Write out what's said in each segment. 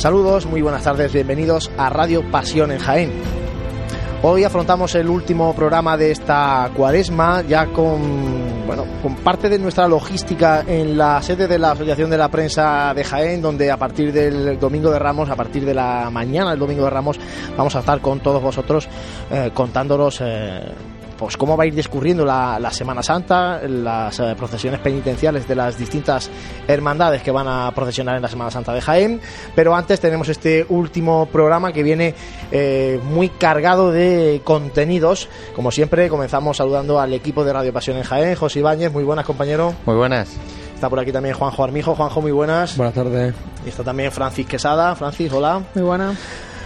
Saludos, muy buenas tardes, bienvenidos a Radio Pasión en Jaén. Hoy afrontamos el último programa de esta cuaresma, ya con, bueno, con parte de nuestra logística en la sede de la Asociación de la Prensa de Jaén, donde a partir del Domingo de Ramos, a partir de la mañana del Domingo de Ramos, vamos a estar con todos vosotros eh, contándolos eh, pues cómo va a ir discurriendo la, Semana Santa, las eh, procesiones penitenciales de las distintas hermandades que van a procesionar en la Semana Santa de Jaén. Pero antes tenemos este último programa que viene eh, muy cargado de contenidos. Como siempre, comenzamos saludando al equipo de Radio Pasión en Jaén. José Ibáñez, muy buenas, compañero. Muy buenas. Está por aquí también Juanjo Armijo. Juanjo, muy buenas. Buenas tardes. Y está también Francis Quesada. Francis, hola. Muy buenas.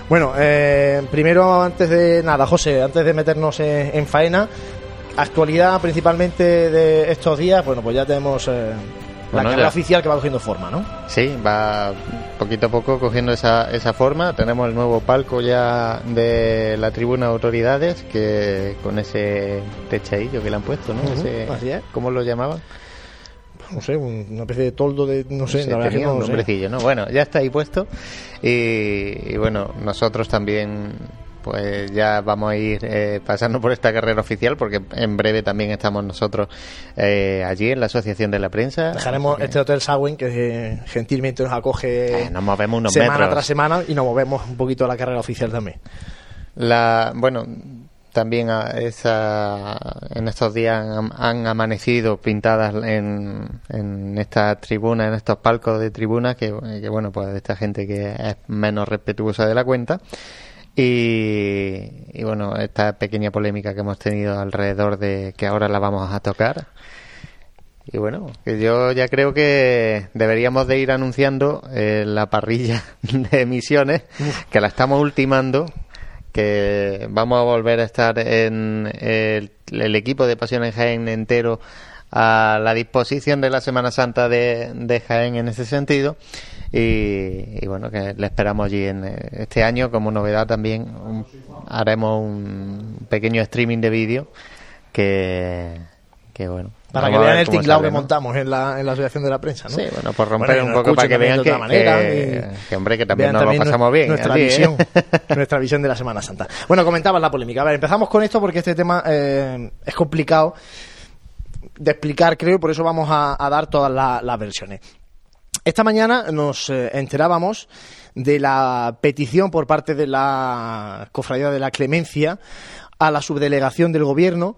Bueno, eh, primero, antes de nada, José, antes de meternos en, faena, actualidad principalmente de estos días, bueno, pues ya tenemos eh, la carrera oficial que va cogiendo forma, ¿no? Sí, va poquito a poco cogiendo esa, esa forma. Tenemos el nuevo palco ya de la tribuna de autoridades, que con ese techadillo que le han puesto, ¿no? ¿Cómo lo llamaban? No sé, una especie de toldo de, no sé, la verdad un nombrecillo, ¿no? Bueno, ya está ahí puesto y, bueno, nosotros también pues ya vamos a ir eh, pasando por esta carrera oficial porque en breve también estamos nosotros eh, allí en la Asociación de la Prensa. Dejaremos este Hotel Sawin que gentilmente nos acoge eh, nos movemos unos semana tras semana y nos movemos un poquito a la carrera oficial también. La, bueno, también esa, en estos días han, amanecido pintadas en, en esta tribuna, en estos palcos de tribuna, que, bueno, pues esta gente que es menos respetuosa de la cuenta. Y, y, bueno, esta pequeña polémica que hemos tenido alrededor de que ahora la vamos a tocar. Y bueno, yo ya creo que deberíamos de ir anunciando eh, la parrilla de emisiones, que la estamos ultimando que vamos a volver a estar en el, equipo de Pasión en Jaén entero a la disposición de la Semana Santa de, Jaén en ese sentido. Y, bueno, que le esperamos allí en este año. Como novedad también haremos un pequeño streaming de vídeo que, que bueno, para que vean el tinglao que montamos en la, en la asociación de la prensa, ¿no? Sí, bueno, por romper un poco para que vean que, que, hombre, que también nos lo pasamos bien. Nuestra ¿eh? visión, nuestra visión de la Semana Santa. Bueno, comentabas la polémica. A ver, empezamos con esto porque este tema eh, es complicado de explicar, creo, y por eso vamos a, dar todas las versiones. Esta mañana nos eh, enterábamos de la petición por parte de la Cofradía de la Clemencia a la subdelegación del Gobierno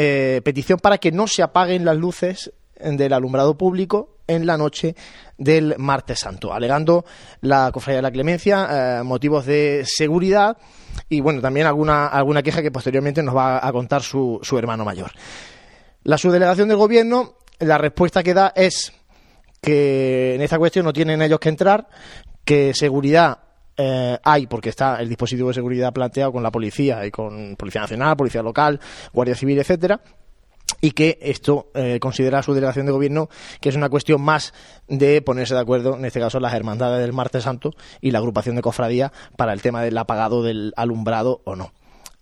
eh, petición para que no se apaguen las luces del alumbrado público en la noche del martes santo, alegando la Cofradía de la Clemencia eh, motivos de seguridad y bueno, también alguna, alguna queja que posteriormente nos va a contar su, su hermano mayor. La subdelegación del gobierno, la respuesta que da es que en esta cuestión no tienen ellos que entrar, que seguridad eh, hay, porque está el dispositivo de seguridad planteado con la policía y con Policía Nacional, Policía Local, Guardia Civil, etcétera, y que esto eh, considera su delegación de gobierno que es una cuestión más de ponerse de acuerdo, en este caso las hermandades del Martes Santo y la agrupación de cofradía para el tema del apagado del alumbrado o no.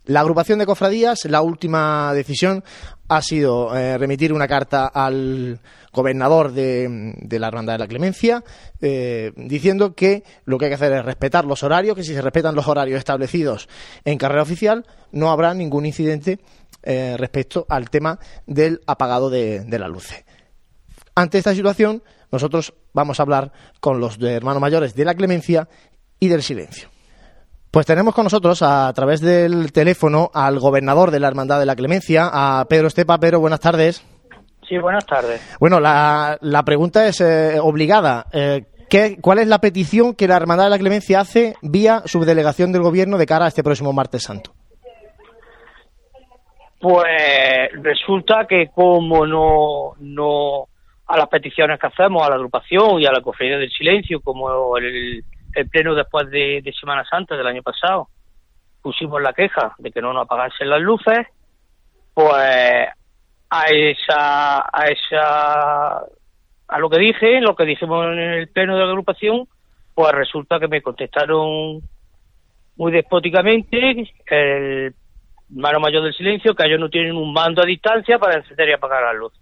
La agrupación de cofradías, la última decisión ha sido eh, remitir una carta al gobernador de, la Hermandad de la Clemencia eh, diciendo que lo que hay que hacer es respetar los horarios, que si se respetan los horarios establecidos en carrera oficial no habrá ningún incidente eh, respecto al tema del apagado de, de la luz. Ante esta situación, nosotros vamos a hablar con los hermanos mayores de la Clemencia y del silencio. Pues tenemos con nosotros a, través del teléfono al gobernador de la Hermandad de la Clemencia, a Pedro Estepa. Pedro, buenas tardes. Sí, buenas tardes. Bueno, la, la pregunta es eh, obligada. Eh, ¿qué, ¿Cuál es la petición que la Hermandad de la Clemencia hace vía subdelegación del Gobierno de cara a este próximo martes santo? Pues resulta que como no, no a las peticiones que hacemos a la agrupación y a la cofradía del silencio, como el el pleno después de, Semana Santa del año pasado pusimos la queja de que no nos apagasen las luces, pues a esa, a esa, a lo que dije, lo que dijimos en el pleno de la agrupación, pues resulta que me contestaron muy despóticamente el mano mayor del silencio que ellos no tienen un mando a distancia para encender y apagar las luces.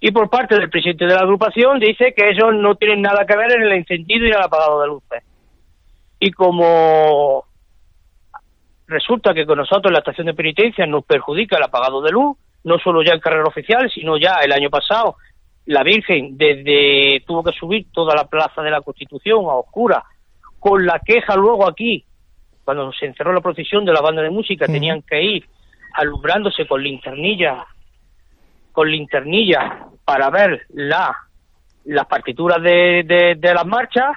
Y por parte del presidente de la agrupación dice que ellos no tienen nada que ver en el encendido y el apagado de luces y como resulta que con nosotros la estación de penitencia nos perjudica el apagado de luz, no solo ya en carrera oficial, sino ya el año pasado la Virgen desde tuvo que subir toda la plaza de la Constitución a oscura, con la queja luego aquí, cuando se encerró la procesión de la banda de música, tenían que ir alumbrándose con linternilla, con linternilla para ver la, las partituras de, de, las marchas,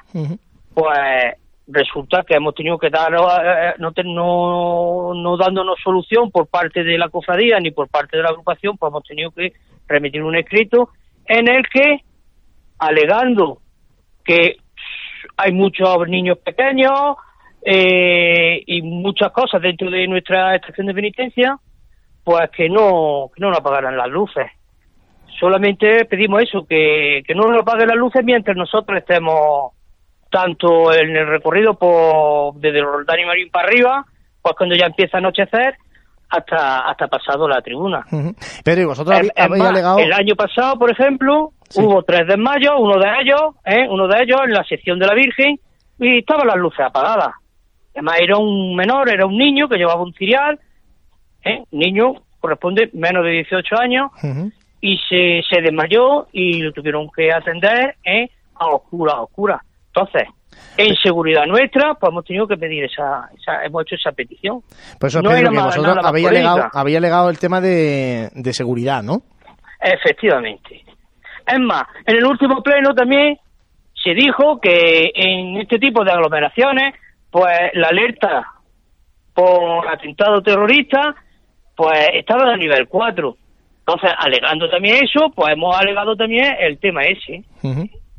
pues resulta que hemos tenido que dar, eh, no, no, no dándonos solución por parte de la cofradía ni por parte de la agrupación, pues hemos tenido que remitir un escrito en el que, alegando que hay muchos niños pequeños eh, y muchas cosas dentro de nuestra estación de penitencia, pues que no, que no nos apagaran las luces. Solamente pedimos eso, que, que no nos apaguen las luces mientras nosotros estemos tanto en el recorrido por, desde el Roldán y Marín para arriba, pues cuando ya empieza a anochecer, hasta hasta pasado la tribuna. Pero ¿y vosotros habéis alegado... El año pasado, por ejemplo, hubo tres desmayos, uno de ellos, ¿eh? uno de ellos en la sección de la Virgen, y estaban las luces apagadas. Además era un menor, era un niño que llevaba un cirial, ¿eh? niño corresponde menos de 18 años, y se, se desmayó y lo tuvieron que atender ¿eh? a oscura, a oscura. Entonces, en seguridad nuestra, pues hemos tenido que pedir esa, hemos hecho esa petición. Por eso no que vosotros habéis alegado, había alegado el tema de, de seguridad, ¿no? Efectivamente. Es más, en el último pleno también se dijo que en este tipo de aglomeraciones, pues la alerta por atentado terrorista, pues estaba a nivel 4. Entonces, alegando también eso, pues hemos alegado también el tema ese,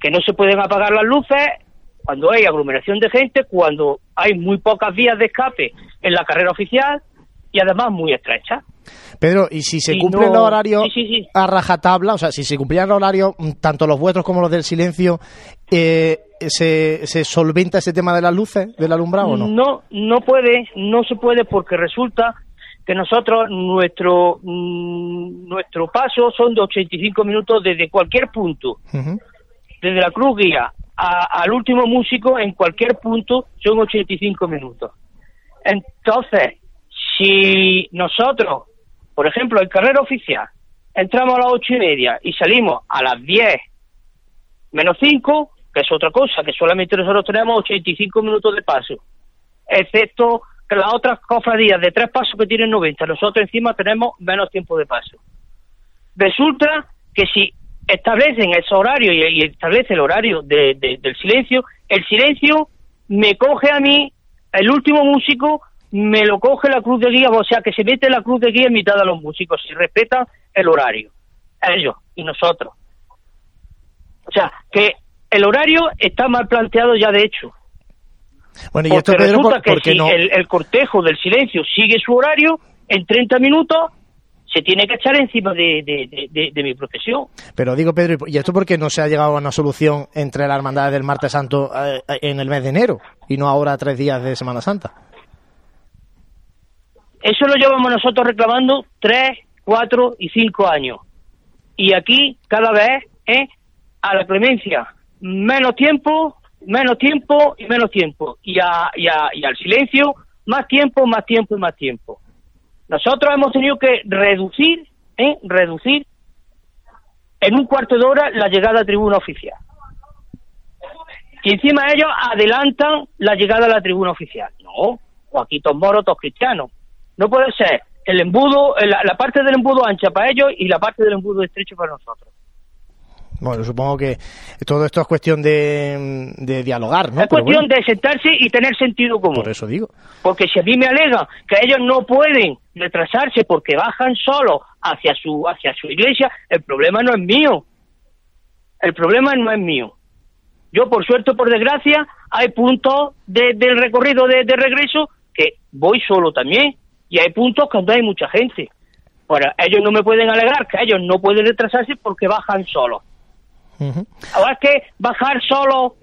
que no se pueden apagar las luces cuando hay aglomeración de gente, cuando hay muy pocas vías de escape en la carrera oficial y además muy estrecha. Pedro, ¿y si se cumplen los horarios a rajatabla, o sea, si se cumplían los horarios, mm, tanto los vuestros como los del silencio, eh, ¿se, ¿se solventa ese tema de las luces, del alumbrado o no? No, no puede, no se puede porque resulta que nosotros, nuestro, mm, nuestro paso son de 85 minutos desde cualquier punto. Desde la Cruz Guía al último músico en cualquier punto son 85 minutos. Entonces, si nosotros, por ejemplo, en carrera oficial, entramos a las ocho y media y salimos a las 10 menos 5, que es otra cosa, que solamente nosotros tenemos 85 minutos de paso, excepto que las otras cofradías de tres pasos que tienen 90, nosotros encima tenemos menos tiempo de paso. Resulta que si establecen ese horario y, establece el horario de, del silencio, el silencio me coge a mí, el último músico, me lo coge la cruz de guía, o sea que se mete la cruz de guía en mitad de los músicos, si respetan el horario, ellos y nosotros. O sea, que el horario está mal planteado ya de hecho. Bueno, y esto, resulta que si el, el cortejo del silencio sigue su horario, en 30 minutos se tiene que echar encima de, mi profesión. Pero digo, Pedro, ¿y esto por qué no se ha llegado a una solución entre la hermandad del Martes Santo eh, en el mes de enero y no ahora tres días de Semana Santa? Eso lo llevamos nosotros reclamando tres, cuatro y cinco años. Y aquí cada vez es a la clemencia menos tiempo, menos tiempo y menos tiempo. Y, y, y al silencio más tiempo, más tiempo y más tiempo. Nosotros hemos tenido que reducir, ¿eh? reducir en un cuarto de hora la llegada a tribuna oficial. Y encima ellos adelantan la llegada a la tribuna oficial. No, Joaquito Moro, todos cristianos. No puede ser el embudo, la, la parte del embudo ancha para ellos y la parte del embudo estrecho para nosotros. Bueno, supongo que todo esto es cuestión de, dialogar, ¿no? Es cuestión de sentarse y tener sentido común. Por eso digo. Porque si a mí me alega que ellos no pueden retrasarse porque bajan solo hacia su, hacia su iglesia, el problema no es mío. El problema no es mío. Yo, por suerte o por desgracia, hay puntos del recorrido de, de regreso que voy solo también. Y hay puntos donde hay mucha gente. Bueno, ellos no me pueden alegar que ellos no pueden retrasarse porque bajan solos. Ahora es que bajar solo,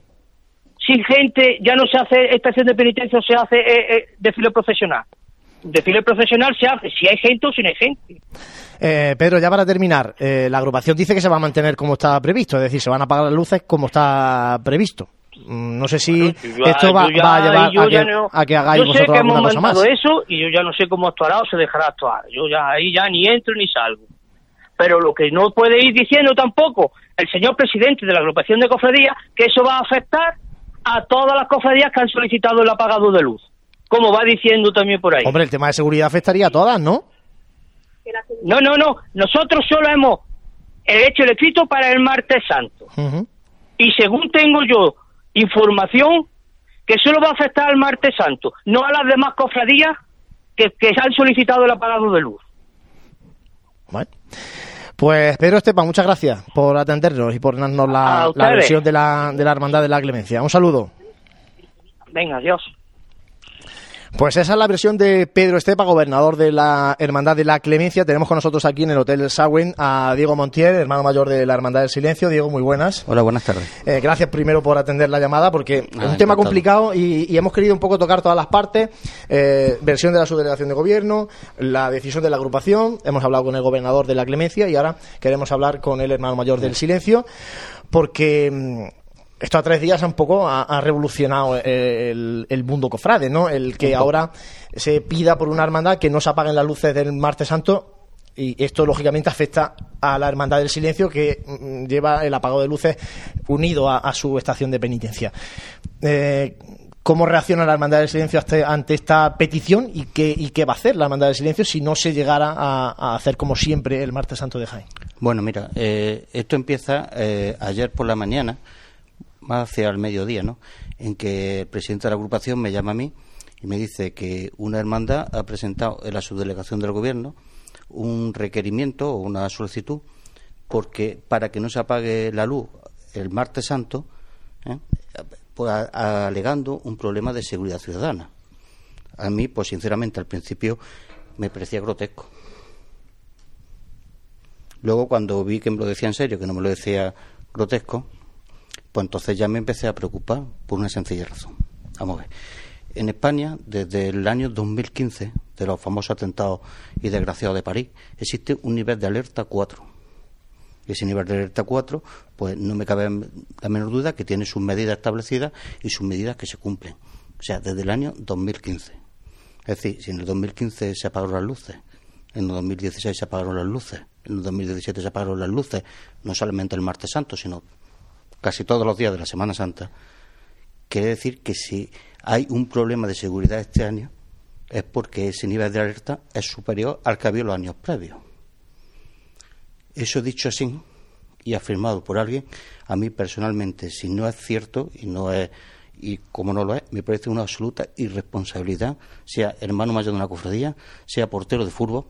sin gente, ya no se hace estación de penitencia, se hace eh, eh, desfile profesional. Desfile profesional se hace si hay gente o si no hay gente. Eh, Pedro, ya para terminar, la agrupación dice que se va a mantener como está previsto, es decir, se van a apagar las luces como está previsto. Mm, no sé si esto va, a llevar a que, hagáis yo sé que hemos mandado eso y yo ya no sé cómo actuará o se dejará actuar. Yo ya ahí ya ni entro ni salgo. Pero lo que no puede ir diciendo tampoco el señor presidente de la agrupación de cofradías que eso va a afectar a todas las cofradías que han solicitado el apagado de luz. Como va diciendo también por ahí. Hombre, el tema de seguridad afectaría a todas, ¿no? No, no, no. Nosotros solo hemos hecho el escrito para el martes santo. Y según tengo yo información, que solo va a afectar al martes santo, no a las demás cofradías que, que han solicitado el apagado de luz. Bueno. Pues Pedro Estepa, muchas gracias por atendernos y por darnos la, la versión de la, de la Hermandad de la Clemencia. Un saludo. Venga, adiós. Pues esa es la versión de Pedro Estepa, gobernador de la Hermandad de la Clemencia. Tenemos con nosotros aquí en el Hotel Sawin a Diego Montier, hermano mayor de la Hermandad del Silencio. Diego, muy buenas. Hola, buenas tardes. Eh, gracias primero por atender la llamada, porque es un tema complicado y, hemos querido un poco tocar todas las partes. Eh, versión de la subdelegación de gobierno, la decisión de la agrupación. Hemos hablado con el gobernador de la Clemencia y ahora queremos hablar con el hermano mayor del Silencio, porque esto a tres días un poco ha, revolucionado el, mundo cofrade, ¿no? El que ahora se pida por una hermandad que no se apaguen las luces del martes santo y esto lógicamente afecta a la hermandad del silencio que mm, lleva el apagado de luces unido a, su estación de penitencia. Eh, ¿Cómo reacciona la Hermandad del Silencio ante esta petición y qué, y qué va a hacer la Hermandad del Silencio si no se llegara a, hacer como siempre el martes santo de Jaén? Bueno, mira, eh, esto empieza eh, ayer por la mañana más hacia el mediodía, ¿no? En que el presidente de la agrupación me llama a mí y me dice que una hermandad ha presentado en la subdelegación del gobierno un requerimiento o una solicitud porque para que no se apague la luz el martes santo, ¿eh? pues, alegando un problema de seguridad ciudadana. A mí, pues sinceramente, al principio me parecía grotesco. Luego, cuando vi que me lo decía en serio, que no me lo decía grotesco, pues entonces ya me empecé a preocupar por una sencilla razón. Vamos a ver. En España, desde el año 2015, de los famosos atentados y desgraciados de París, existe un nivel de alerta 4. Y ese nivel de alerta 4, pues no me cabe la menor duda que tiene sus medidas establecidas y sus medidas que se cumplen. O sea, desde el año 2015. Es decir, si en el 2015 se apagaron las luces, en el 2016 se apagaron las luces, en el 2017 se apagaron las luces, no solamente el martes santo, sino casi todos los días de la Semana Santa, quiere decir que si hay un problema de seguridad este año es porque ese nivel de alerta es superior al que había los años previos. Eso dicho así y afirmado por alguien, a mí personalmente, si no es cierto y no es y como no lo es, me parece una absoluta irresponsabilidad, sea hermano mayor de una cofradía, sea portero de fútbol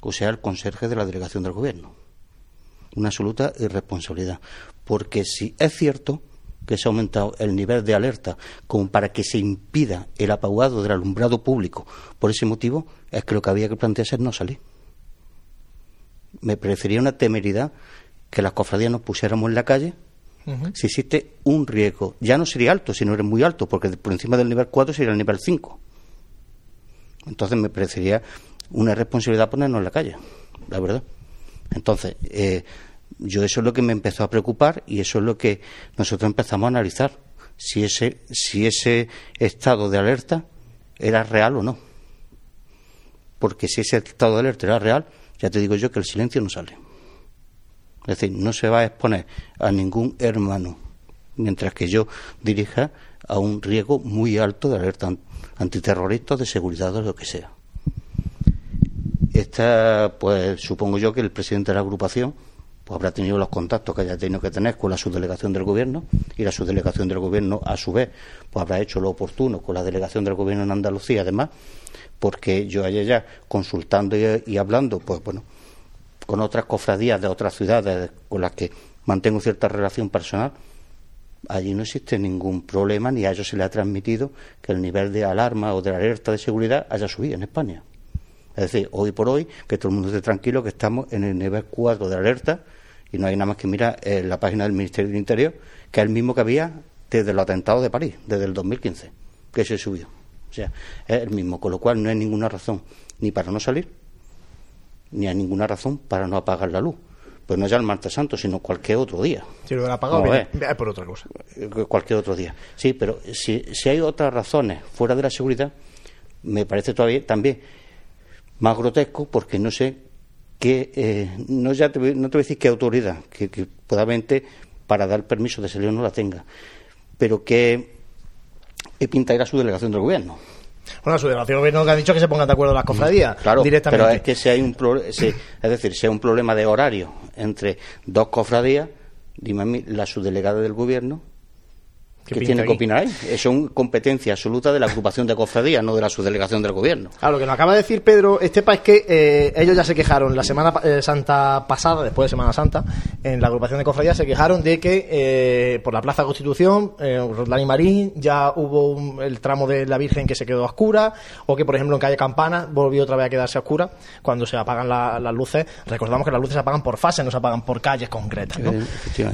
o sea el conserje de la delegación del gobierno. Una absoluta irresponsabilidad porque si es cierto que se ha aumentado el nivel de alerta como para que se impida el apagado del alumbrado público por ese motivo, es que lo que había que plantearse es no salir. Me parecería una temeridad que las cofradías nos pusiéramos en la calle si existe un riesgo. Ya no sería alto, sino es muy alto, porque por encima del nivel 4 sería el nivel 5. Entonces me parecería una responsabilidad ponernos en la calle, la verdad. Entonces, eh, yo eso es lo que me empezó a preocupar y eso es lo que nosotros empezamos a analizar, si ese, si ese estado de alerta era real o no. Porque si ese estado de alerta era real, ya te digo yo que el silencio no sale. Es decir, no se va a exponer a ningún hermano mientras que yo dirija a un riesgo muy alto de alerta antiterrorista, de seguridad o lo que sea. Esta, pues supongo yo que el presidente de la agrupación pues habrá tenido los contactos que haya tenido que tener con la subdelegación del gobierno y la subdelegación del gobierno a su vez pues habrá hecho lo oportuno con la delegación del gobierno en Andalucía además porque yo ayer ya consultando y, hablando pues bueno con otras cofradías de otras ciudades con las que mantengo cierta relación personal allí no existe ningún problema ni a ellos se le ha transmitido que el nivel de alarma o de alerta de seguridad haya subido en España. Es decir, hoy por hoy, que todo el mundo esté tranquilo, que estamos en el nivel 4 de alerta y no hay nada más que mirar en la página del Ministerio del Interior, que es el mismo que había desde los atentados de París, desde el 2015, que se subió. O sea, es el mismo, con lo cual no hay ninguna razón ni para no salir, ni hay ninguna razón para no apagar la luz. pues no ya el martes santo, sino cualquier otro día. Si lo hubiera pagado, Vamos a viene- es por otra cosa. Eh, cualquier otro día. Sí, pero si, si hay otras razones fuera de la seguridad, me parece todavía también más grotesco porque no sé qué, eh, no, ya te, voy- no te voy a decir qué autoridad, que, que probablemente para dar permiso de salir no la tenga, pero qué, qué pinta era su delegación del gobierno. Bueno, su delegación de gobierno que ha dicho que se pongan de acuerdo las cofradías. Claro, directamente. pero es que si hay un pro- si- es decir, si hay un problema de horario entre dos cofradías, dime a mí, la subdelegada del gobierno, ¿Qué ¿qué pinta tiene que opinar ahí? Eso es competencia absoluta de la agrupación de cofradías, no de la subdelegación del gobierno. Claro, lo que nos acaba de decir Pedro Estepa es que eh, ellos ya se quejaron la Semana eh, Santa pasada, después de Semana Santa, en la agrupación de cofradías se quejaron de que eh, por la Plaza Constitución, eh, Roldán y Marín, ya hubo un- el tramo de la Virgen que se quedó a oscura, o que por ejemplo en calle Campana volvió otra vez a quedarse a oscura cuando se apagan la- las luces. Recordamos que las luces se apagan por fase, no se apagan por calles concretas. ¿no? Eh.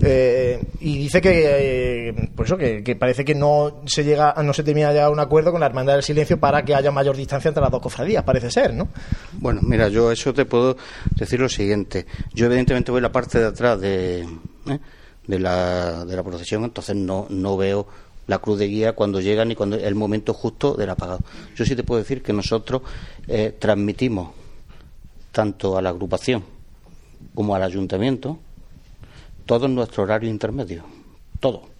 Eh, y dice que, eh, por eso, que, que parece que no se llega, no se termina de llegar a un acuerdo con la Hermandad del Silencio para que haya mayor distancia entre las dos cofradías, parece ser, ¿no? Bueno, mira, yo eso te puedo decir lo siguiente. Yo evidentemente voy la parte de atrás de, ¿eh? de, la, de la procesión, entonces no, no veo la cruz de guía cuando llega ni cuando el momento justo del apagado. Yo sí te puedo decir que nosotros eh, transmitimos tanto a la agrupación como al ayuntamiento todo nuestro horario intermedio, todo.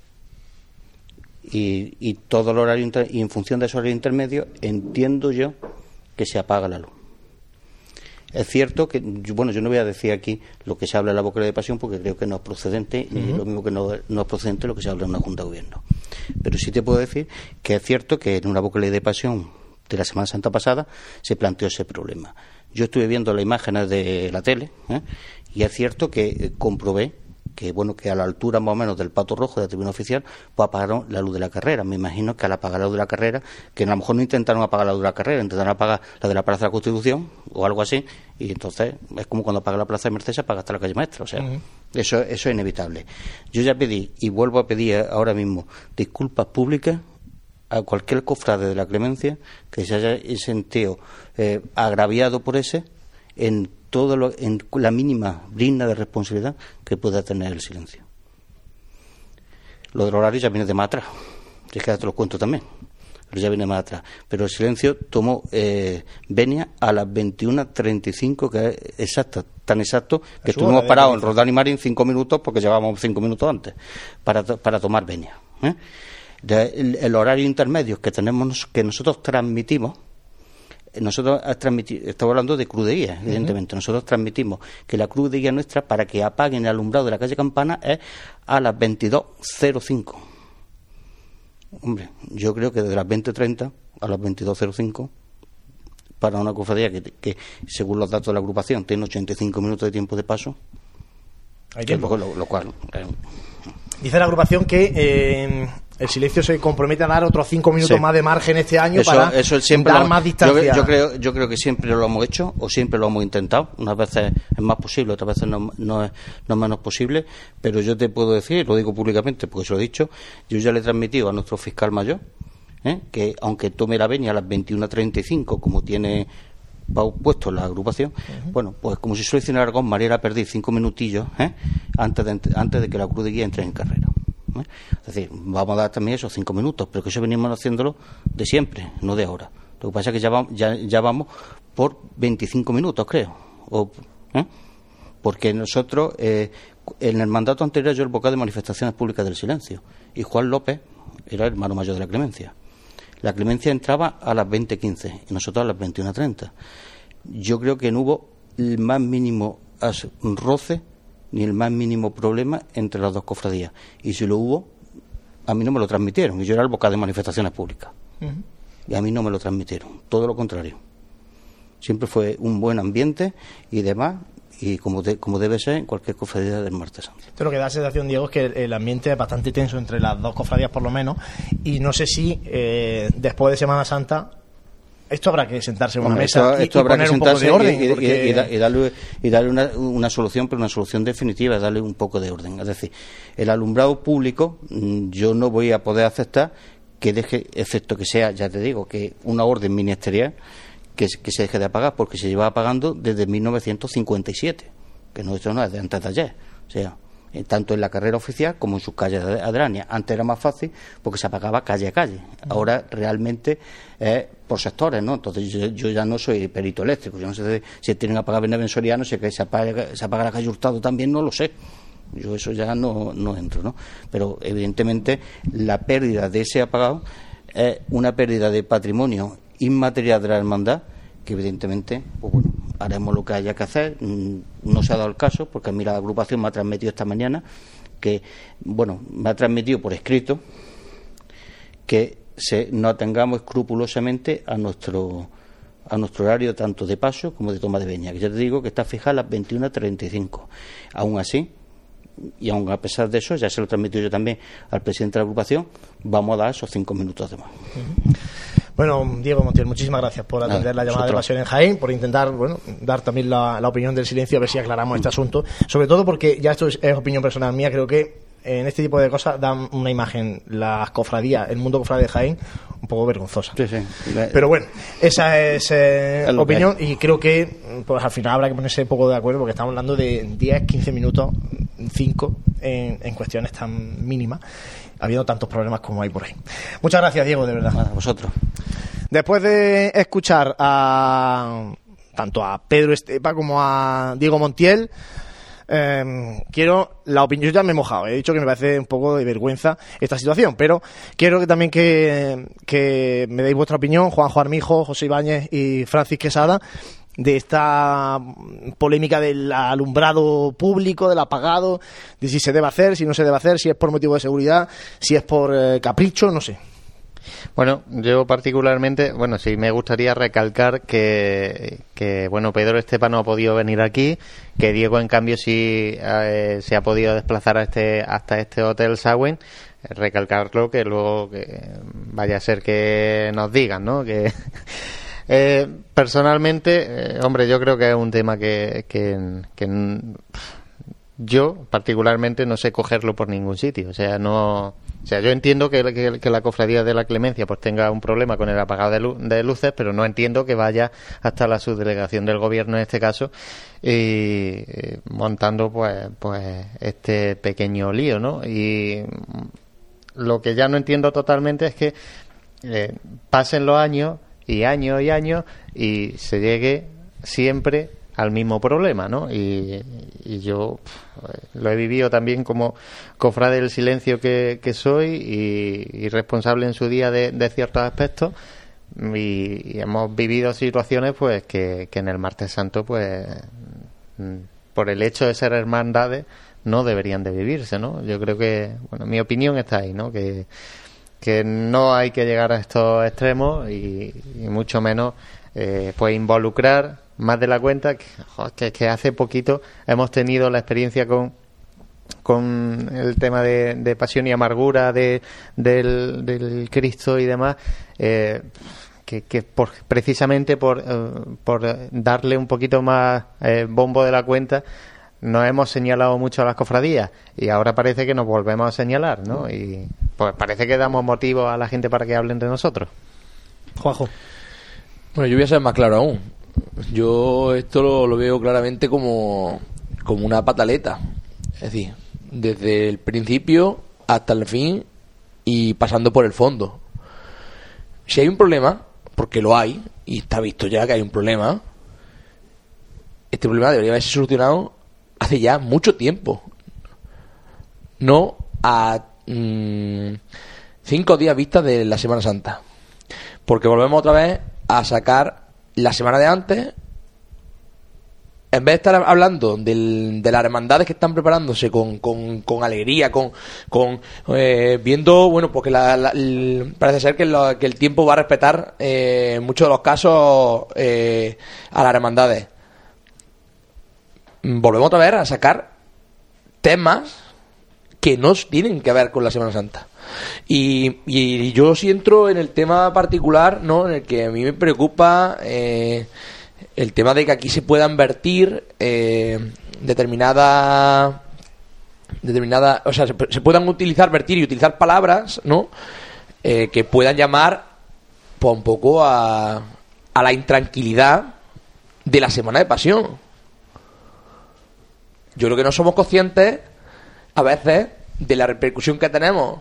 Y, y todo el horario inter- y en función de ese horario intermedio entiendo yo que se apaga la luz. Es cierto que, bueno, yo no voy a decir aquí lo que se habla en la boca de pasión porque creo que no es procedente, y lo mismo que no, no es procedente lo que se habla en una Junta de Gobierno. Pero sí te puedo decir que es cierto que en una boca de pasión de la Semana Santa pasada se planteó ese problema. Yo estuve viendo las imágenes de la tele ¿eh? y es cierto que comprobé que bueno que a la altura más o menos del pato rojo de la tribuna oficial pues apagaron la luz de la carrera. Me imagino que al apagar la luz de la carrera que a lo mejor no intentaron apagar la luz de la carrera intentaron apagar la de la Plaza de la Constitución o algo así y entonces es como cuando apaga la Plaza de Mercedes apaga hasta la calle Maestra o sea eso eso es inevitable. Yo ya pedí y vuelvo a pedir ahora mismo disculpas públicas a cualquier cofrade de la clemencia que se haya sentido eh, agraviado por ese en todo lo, en la mínima brinda de responsabilidad que pueda tener el silencio. Lo del horario ya viene de más atrás. Es que ya te lo cuento también. Pero ya viene más atrás. Pero el silencio tomó eh, venia a las 21.35, que es exacta, tan exacto que estuvimos parados en. Roldán y Marín cinco minutos porque llevábamos cinco minutos antes para, para tomar venia. ¿eh? El, el horario intermedio que tenemos que nosotros transmitimos nosotros estamos hablando de cruz de guía, evidentemente. Nosotros transmitimos que la cruz de guía nuestra para que apaguen el alumbrado de la calle Campana es a las 22.05. Hombre, yo creo que desde las 20.30 a las 22.05 para una cofradía que, que, según los datos de la agrupación, tiene 85 minutos de tiempo de paso, Hay tiempo. lo, lo cual eh, Dice la agrupación que eh, el silencio se compromete a dar otros cinco minutos Sí. más de margen este año eso, para eso siempre dar lo- más yo, distancia. yo creo, yo creo que siempre lo hemos hecho o siempre lo hemos intentado. Unas veces es más posible, otras veces no, no es, no es menos posible. Pero yo te puedo decir, lo digo públicamente porque se lo he dicho, yo ya le he transmitido a nuestro fiscal mayor ¿eh? que aunque tome la venia a las 21.35 como tiene puesto la agrupación, bueno, pues como si suele decir en Aragón, María perder cinco minutillos ¿eh? antes, de, antes de que la cruz de guía entre en carrera. ¿Eh? Es decir, vamos a dar también esos cinco minutos, pero que eso venimos haciéndolo de siempre, no de ahora. Lo que pasa es que ya vamos, ya, ya vamos por 25 minutos, creo. ¿eh? Porque nosotros, eh, en el mandato anterior, yo el vocal de manifestaciones públicas del silencio, y Juan López era el hermano mayor de la clemencia. La clemencia entraba a las 20.15 y nosotros a las 21.30. Yo creo que no hubo el más mínimo roce ni el más mínimo problema entre las dos cofradías. Y si lo hubo, a mí no me lo transmitieron. Y yo era el vocal de manifestaciones públicas. Y a mí no me lo transmitieron. Todo lo contrario. Siempre fue un buen ambiente y demás. Y como, de- como debe ser en cualquier cofradía del martes santo. Esto lo que da la sensación, Diego, es que el, el ambiente es bastante tenso entre las dos cofradías, por lo menos. Y no sé si eh, después de Semana Santa esto habrá que sentarse en una Hombre, mesa esto, y, esto y habrá poner que un poco sentarse de orden. y, y- porque- y da- y darle, y darle una, una solución, pero una solución definitiva, darle un poco de orden. Es decir, el alumbrado público, mm, yo no voy a poder aceptar que deje, excepto que sea, ya te digo, que una orden ministerial que, se- que se deje de apagar, porque se lleva apagando desde 1957. que nuestro no es de antes de ayer. O sea, eh, tanto en la carrera oficial como en sus calles adranias. Antes era más fácil porque se apagaba calle a calle. Ahora realmente es por sectores, ¿no? Entonces yo, ya no soy perito eléctrico. Yo no sé si tienen apagado en Soriano, si que se apaga, se apaga la calle Hurtado también, no lo sé. Yo eso ya no, no entro, ¿no? Pero evidentemente la pérdida de ese apagado es una pérdida de patrimonio inmaterial de la hermandad que evidentemente, pues bueno, haremos lo que haya que hacer. Mm, no se ha dado el caso, porque a mí la agrupación me ha transmitido esta mañana que, bueno, me ha transmitido por escrito que se, nos atengamos escrupulosamente a nuestro a nuestro horario tanto de paso como de toma de veña, que ya te digo que está fijada a las 21.35. Aún así, y aún a pesar de eso, ya se lo transmitido yo también al presidente de la agrupación, vamos a dar esos cinco minutos de más. Bueno, Diego Montiel, muchísimas gracias por atender la llamada de Pasión en Jaén, por intentar bueno, dar también la, opinión del silencio, a ver si aclaramos este asunto. Sobre todo porque, ya esto es, opinión personal mía, creo que en este tipo de cosas dan una imagen, las cofradías, el mundo cofradía de Jaén, un poco vergonzosa. Sí, sí. Pero bueno, esa es eh, opinión y creo que pues al final habrá que ponerse un poco de acuerdo porque estamos hablando de 10, 15 minutos, 5 en, en cuestiones tan mínimas habiendo tantos problemas como hay por ahí. Muchas gracias, Diego, de verdad. A vosotros. Después de escuchar a tanto a Pedro Estepa como a Diego Montiel, em, quiero la opinión. Yo ya me he mojado, he dicho que me parece un poco de vergüenza esta situación, pero quiero que también que, que me deis vuestra opinión, Juanjo Armijo, José Ibáñez y Francis Quesada, de esta polémica del alumbrado público, del apagado, de si se debe hacer, si no se debe hacer, si es por motivo de seguridad, si es por eh, capricho, no sé. Bueno, yo particularmente, bueno, sí me gustaría recalcar que, que bueno, Pedro Estepa no ha podido venir aquí, que Diego en cambio sí eh, se ha podido desplazar a este, hasta este hotel Sagüen, recalcarlo que luego que vaya a ser que nos digan, ¿no? Que Eh, personalmente, eh, hombre, yo creo que es un tema que, que, yo particularmente no sé cogerlo por ningún sitio. O sea, no. O sea, yo entiendo que, la cofradía de la clemencia pues tenga un problema con el apagado de, luces, pero no entiendo que vaya hasta la subdelegación del gobierno en este caso y montando pues pues este pequeño lío, ¿no? Y lo que ya no entiendo totalmente es que eh, pasen los años y años y años y se llegue siempre al mismo problema, ¿no? Y, yo lo he vivido también como cofrade del silencio que, soy y, responsable en su día de, ciertos aspectos y, hemos vivido situaciones pues que, en el martes santo pues por el hecho de ser hermandades no deberían de vivirse, ¿no? Yo creo que, bueno, mi opinión está ahí, ¿no? Que que no hay que llegar a estos extremos y, mucho menos eh, pues involucrar más de la cuenta que, que, hace poquito hemos tenido la experiencia con con el tema de, pasión y amargura de, del, Cristo y demás eh, que, que por, precisamente por, eh, por darle un poquito más bombo de la cuenta nos hemos señalado mucho a las cofradías y ahora parece que nos volvemos a señalar, ¿no? Y pues parece que damos motivo a la gente para que hablen de nosotros. Juanjo. Bueno, yo voy a ser más claro aún. Yo esto lo, veo claramente como, como una pataleta. Es decir, desde el principio hasta el fin y pasando por el fondo. Si hay un problema, porque lo hay, y está visto ya que hay un problema, este problema debería haberse solucionado hace ya mucho tiempo. No a mm, cinco días vistas de la Semana Santa. Porque volvemos otra vez a sacar la semana de antes. En vez de estar hablando de las hermandades que están preparándose con, con, alegría, con, con eh, viendo, bueno, porque parece ser que, el tiempo va a respetar eh, en muchos de los casos eh, a las hermandades volvemos otra vez a sacar temas que no tienen que ver con la Semana Santa. Y, yo sí entro en el tema particular, ¿no? En el que a mí me preocupa eh, el tema de que aquí se puedan vertir eh, determinada determinada o sea se, puedan utilizar vertir y utilizar palabras no eh, que puedan llamar pues, un poco a, a la intranquilidad de la semana de pasión yo creo que no somos conscientes a veces de la repercusión que tenemos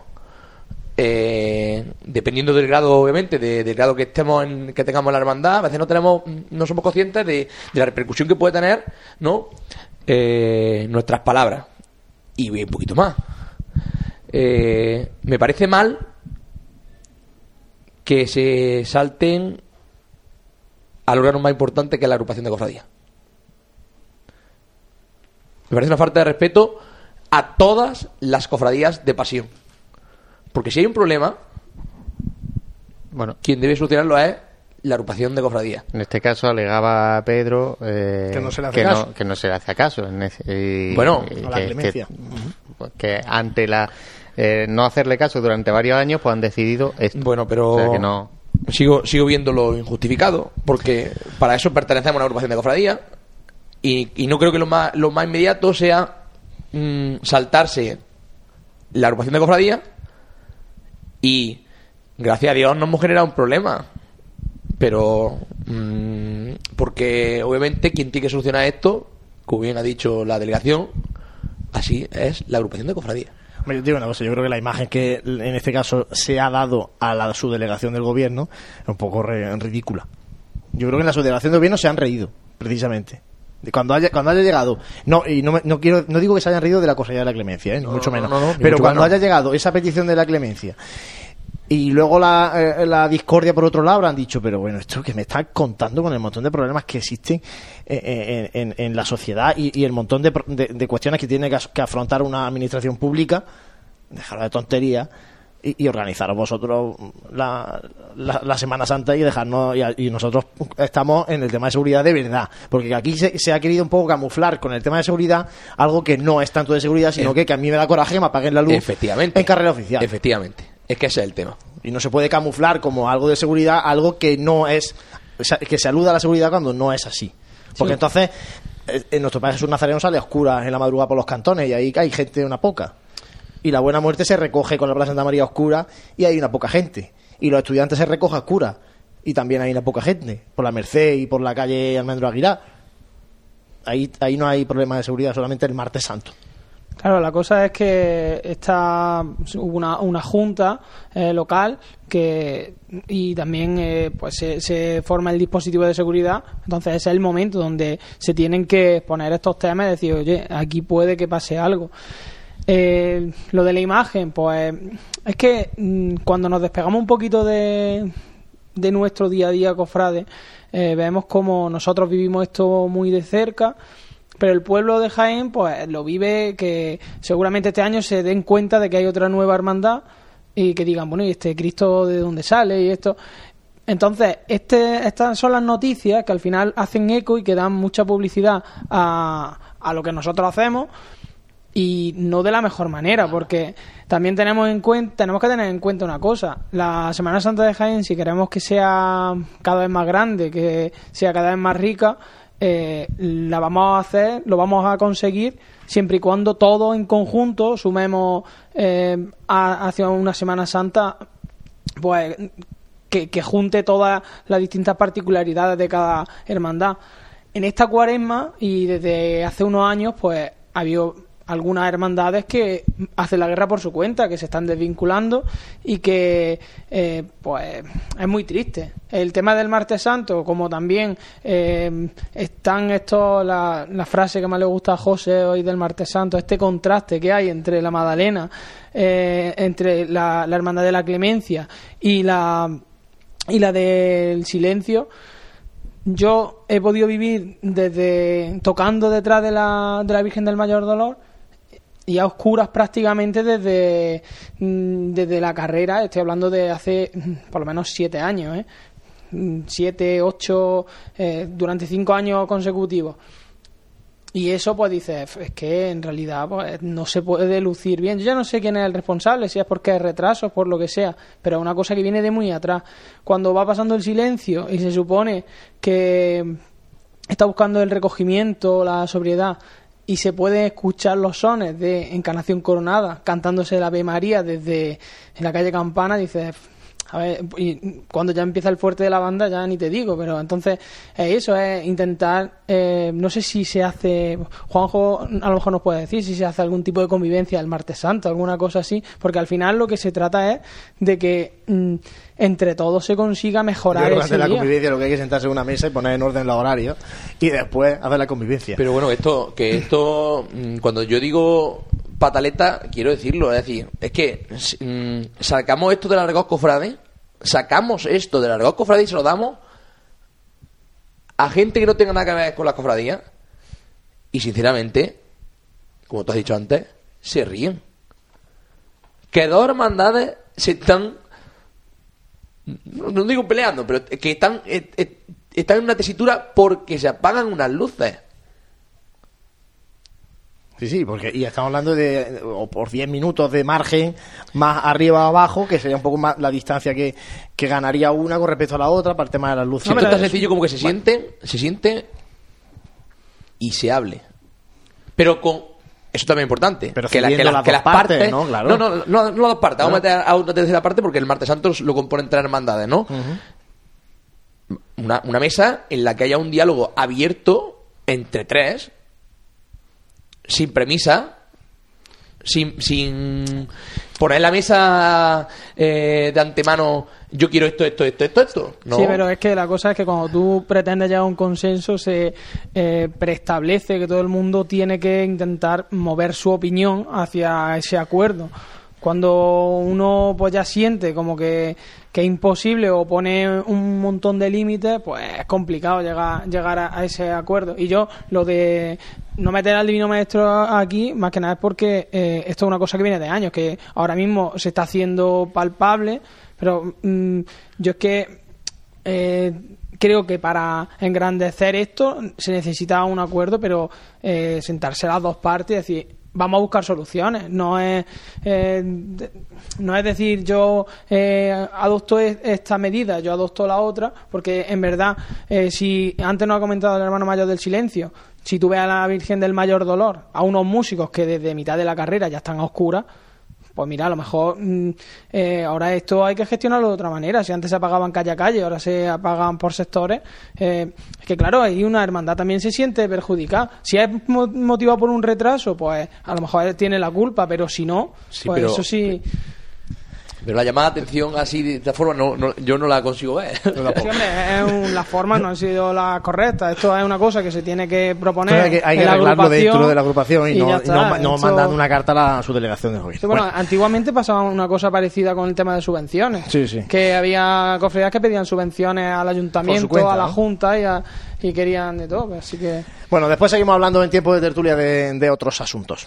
eh, dependiendo del grado obviamente de- del grado que estemos en, que tengamos en la hermandad a veces no tenemos no somos conscientes de, la repercusión que puede tener no Eh, nuestras palabras. Y un poquito más. Eh, me parece mal que se salten al órgano más importante que es la agrupación de cofradías. Me parece una falta de respeto a todas las cofradías de pasión. Porque si hay un problema, Bueno, quien debe solucionarlo es la agrupación de cofradías. en este caso alegaba Pedro eh, Que no se le hace que caso. No, que no se le hace caso. en ese- y- Bueno, y a la que, clemencia. que- que ante la eh, no hacerle caso durante varios años, pues han decidido esto. Bueno, pero O sea que no. sigo, sigo viéndolo injustificado, porque para eso pertenecemos a una agrupación de cofradías y, y no creo que lo más, lo más inmediato sea mm, saltarse la agrupación de cofradías y gracias a Dios no hemos generado un problema. Pero mm, porque obviamente quien tiene que solucionar esto, como bien ha dicho la delegación, así es la agrupación de cofradías. Yo digo una cosa, yo creo que la imagen que en este caso se ha dado a la subdelegación del gobierno es un poco re- ridícula. Yo creo que en la subdelegación del gobierno se han reído, precisamente. De cuando haya, cuando haya llegado, no, y no, no quiero, no digo que se hayan reído de la cosa de la clemencia, ¿eh? No, mucho no, menos. pero mucho cuando menos. haya llegado esa petición de la clemencia y luego la, eh, la discordia por otro lado habrán dicho, pero bueno, esto que me están contando con el montón de problemas que existen eh, en, en- en la sociedad y, y el montón de, de- de cuestiones que tiene que, afrontar una administración pública, dejarlo de tonterías y, y organizaros vosotros la, la- la Semana Santa y dejarnos y, a- y nosotros estamos en el tema de seguridad de verdad porque aquí se, se ha querido un poco camuflar con el tema de seguridad algo que no es tanto de seguridad sino Ef- que, que a mí me da coraje que me apaguen la luz Efectivamente. en carrera oficial Efectivamente. Es que ese es el tema. y no se puede camuflar como algo de seguridad algo que no es que se aluda a la seguridad cuando no es así porque Sí. entonces eh, en nuestro país Jesús Nazareno sale a oscuras en la madrugada por los cantones y ahí hay gente una poca y la buena muerte se recoge con la Plaza Santa María oscura y hay una poca gente y los estudiantes se recogen a oscura y también hay una poca gente por la Merced y por la calle Almendro Aguilar ahí, ahí no hay problema de seguridad solamente el martes santo Claro, la cosa es que esta, hubo una, una junta eh, local que y también eh, pues se, se forma el dispositivo de seguridad. Entonces ese es el momento donde se tienen que poner estos temas y decir, oye, aquí puede que pase algo. Eh, lo de la imagen, pues es que mm, cuando nos despegamos un poquito de, de nuestro día a día, cofrade, eh, vemos como nosotros vivimos esto muy de cerca, pero el pueblo de Jaén, pues lo vive que seguramente este año se den cuenta de que hay otra nueva hermandad y que digan, bueno, ¿y este Cristo de dónde sale? Y esto. Entonces, este, estas son las noticias que al final hacen eco y que dan mucha publicidad a, a lo que nosotros hacemos y no de la mejor manera, porque también tenemos en cuenta, tenemos que tener en cuenta una cosa, la Semana Santa de Jaén, si queremos que sea cada vez más grande, que sea cada vez más rica, eh, la vamos a hacer, lo vamos a conseguir siempre y cuando todos en conjunto sumemos eh, a- hacia una Semana Santa, pues que, que junte todas las distintas particularidades de cada hermandad. En esta cuaresma y desde hace unos años, pues ha habido algunas hermandades que hacen la guerra por su cuenta, que se están desvinculando y que eh, pues es muy triste. El tema del martes santo, como también eh, están estos, la, frase que más le gusta a José hoy del martes santo, este contraste que hay entre la Magdalena, eh, entre la, la hermandad de la clemencia y la y la del silencio yo he podido vivir desde tocando detrás de la, de la Virgen del Mayor Dolor y a oscuras prácticamente desde, mm, desde la carrera, estoy hablando de hace mm, por lo menos siete años, ¿eh? Mm, siete, ocho, eh, durante cinco años consecutivos. Y eso, pues dices, es que en realidad pues, no se puede lucir bien. Yo ya no sé quién es el responsable, si es porque hay retrasos, por lo que sea, pero es una cosa que viene de muy atrás. Cuando va pasando el silencio y se supone que está buscando el recogimiento, la sobriedad, y se pueden escuchar los sones de Encarnación Coronada cantándose la Ave María desde en la calle Campana, dices, a ver, y cuando ya empieza el fuerte de la banda ya ni te digo, pero entonces es eso, es intentar, eh, no sé si se hace, Juanjo a lo mejor nos puede decir si se hace algún tipo de convivencia el martes santo, alguna cosa así, porque al final lo que se trata es de que mm, entre todos se consiga Yo mejorar creo que ese hacer la convivencia lo que hay que sentarse en una mesa y poner en orden los horarios y después hacer la convivencia. Pero bueno, esto, que esto, mm, cuando yo digo pataleta, quiero decirlo, es decir, es que mm, sacamos esto del argot cofrade, sacamos esto del argot cofrade y se lo damos a gente que no tenga nada que ver con la cofradía y sinceramente, como tú has dicho antes, se ríen. Que dos hermandades se están no, digo peleando, pero que están, eh, están en una tesitura porque se apagan unas luces. Sí, sí, porque y estamos hablando de o por 10 minutos de margen más arriba o abajo, que sería un poco más la distancia que, que ganaría una con respecto a la otra para el tema de las luces. Siento pero tan sencillo como que se siente, se siente y se hable. Pero con eso también es importante. Pero que, la- que cediendo la- las que las partes, partes, ¿no? Claro. no, no, no, no, no las partes. Vamos a meter a una tercera parte porque el martes santos lo componen tres hermandades, ¿no? una, una mesa en la que haya un diálogo abierto entre tres, sin premisa, sin, sin poner en la mesa eh, de antemano yo quiero esto, esto, esto, esto, esto. No. Sí, pero es que la cosa es que cuando tú pretendes llegar a un consenso se eh, preestablece que todo el mundo tiene que intentar mover su opinión hacia ese acuerdo. Cuando uno pues ya siente como que, que es imposible o pone un montón de límites, pues es complicado llegar, llegar a, ese acuerdo. Y yo lo de no meter al divino maestro aquí, más que nada es porque eh, esto es una cosa que viene de años, que ahora mismo se está haciendo palpable, pero mm, yo es que eh, creo que para engrandecer esto se necesita un acuerdo, pero eh, sentarse las dos partes y decir vamos a buscar soluciones. No es eh, no es decir yo eh, adopto esta medida, yo adopto la otra, porque en verdad eh, si antes nos ha comentado el hermano mayor del silencio, si tú ves a la Virgen del Mayor Dolor, a unos músicos que desde mitad de la carrera ya están a oscuras, pues mira, a lo mejor mm, eh, ahora esto hay que gestionarlo de otra manera. Si antes se apagaban calle a calle, ahora se apagan por sectores. Eh, es que claro, ahí una hermandad también se siente perjudicada. Si es mo- motivado por un retraso, pues a lo mejor tiene la culpa, pero si no, Sí, pues pero- eso sí. Pero la llamada de atención así de esta forma no, no- yo no la consigo ver. Sí, hombre, es un- las formas no han sido las correctas. Esto es una cosa que se tiene que proponer. Pero hay que, hay arreglarlo dentro de la agrupación y, no, ya y está. no, no Esto- mandando una carta a, la- a su delegación de gobierno. Sí, bueno, Bueno, antiguamente pasaba una cosa parecida con el tema de subvenciones. Sí, sí. Que había cofradías que pedían subvenciones al ayuntamiento, cuenta, a la ¿no? junta y, a- y querían de todo. Así que. bueno, después seguimos hablando en tiempo de tertulia de, de otros asuntos.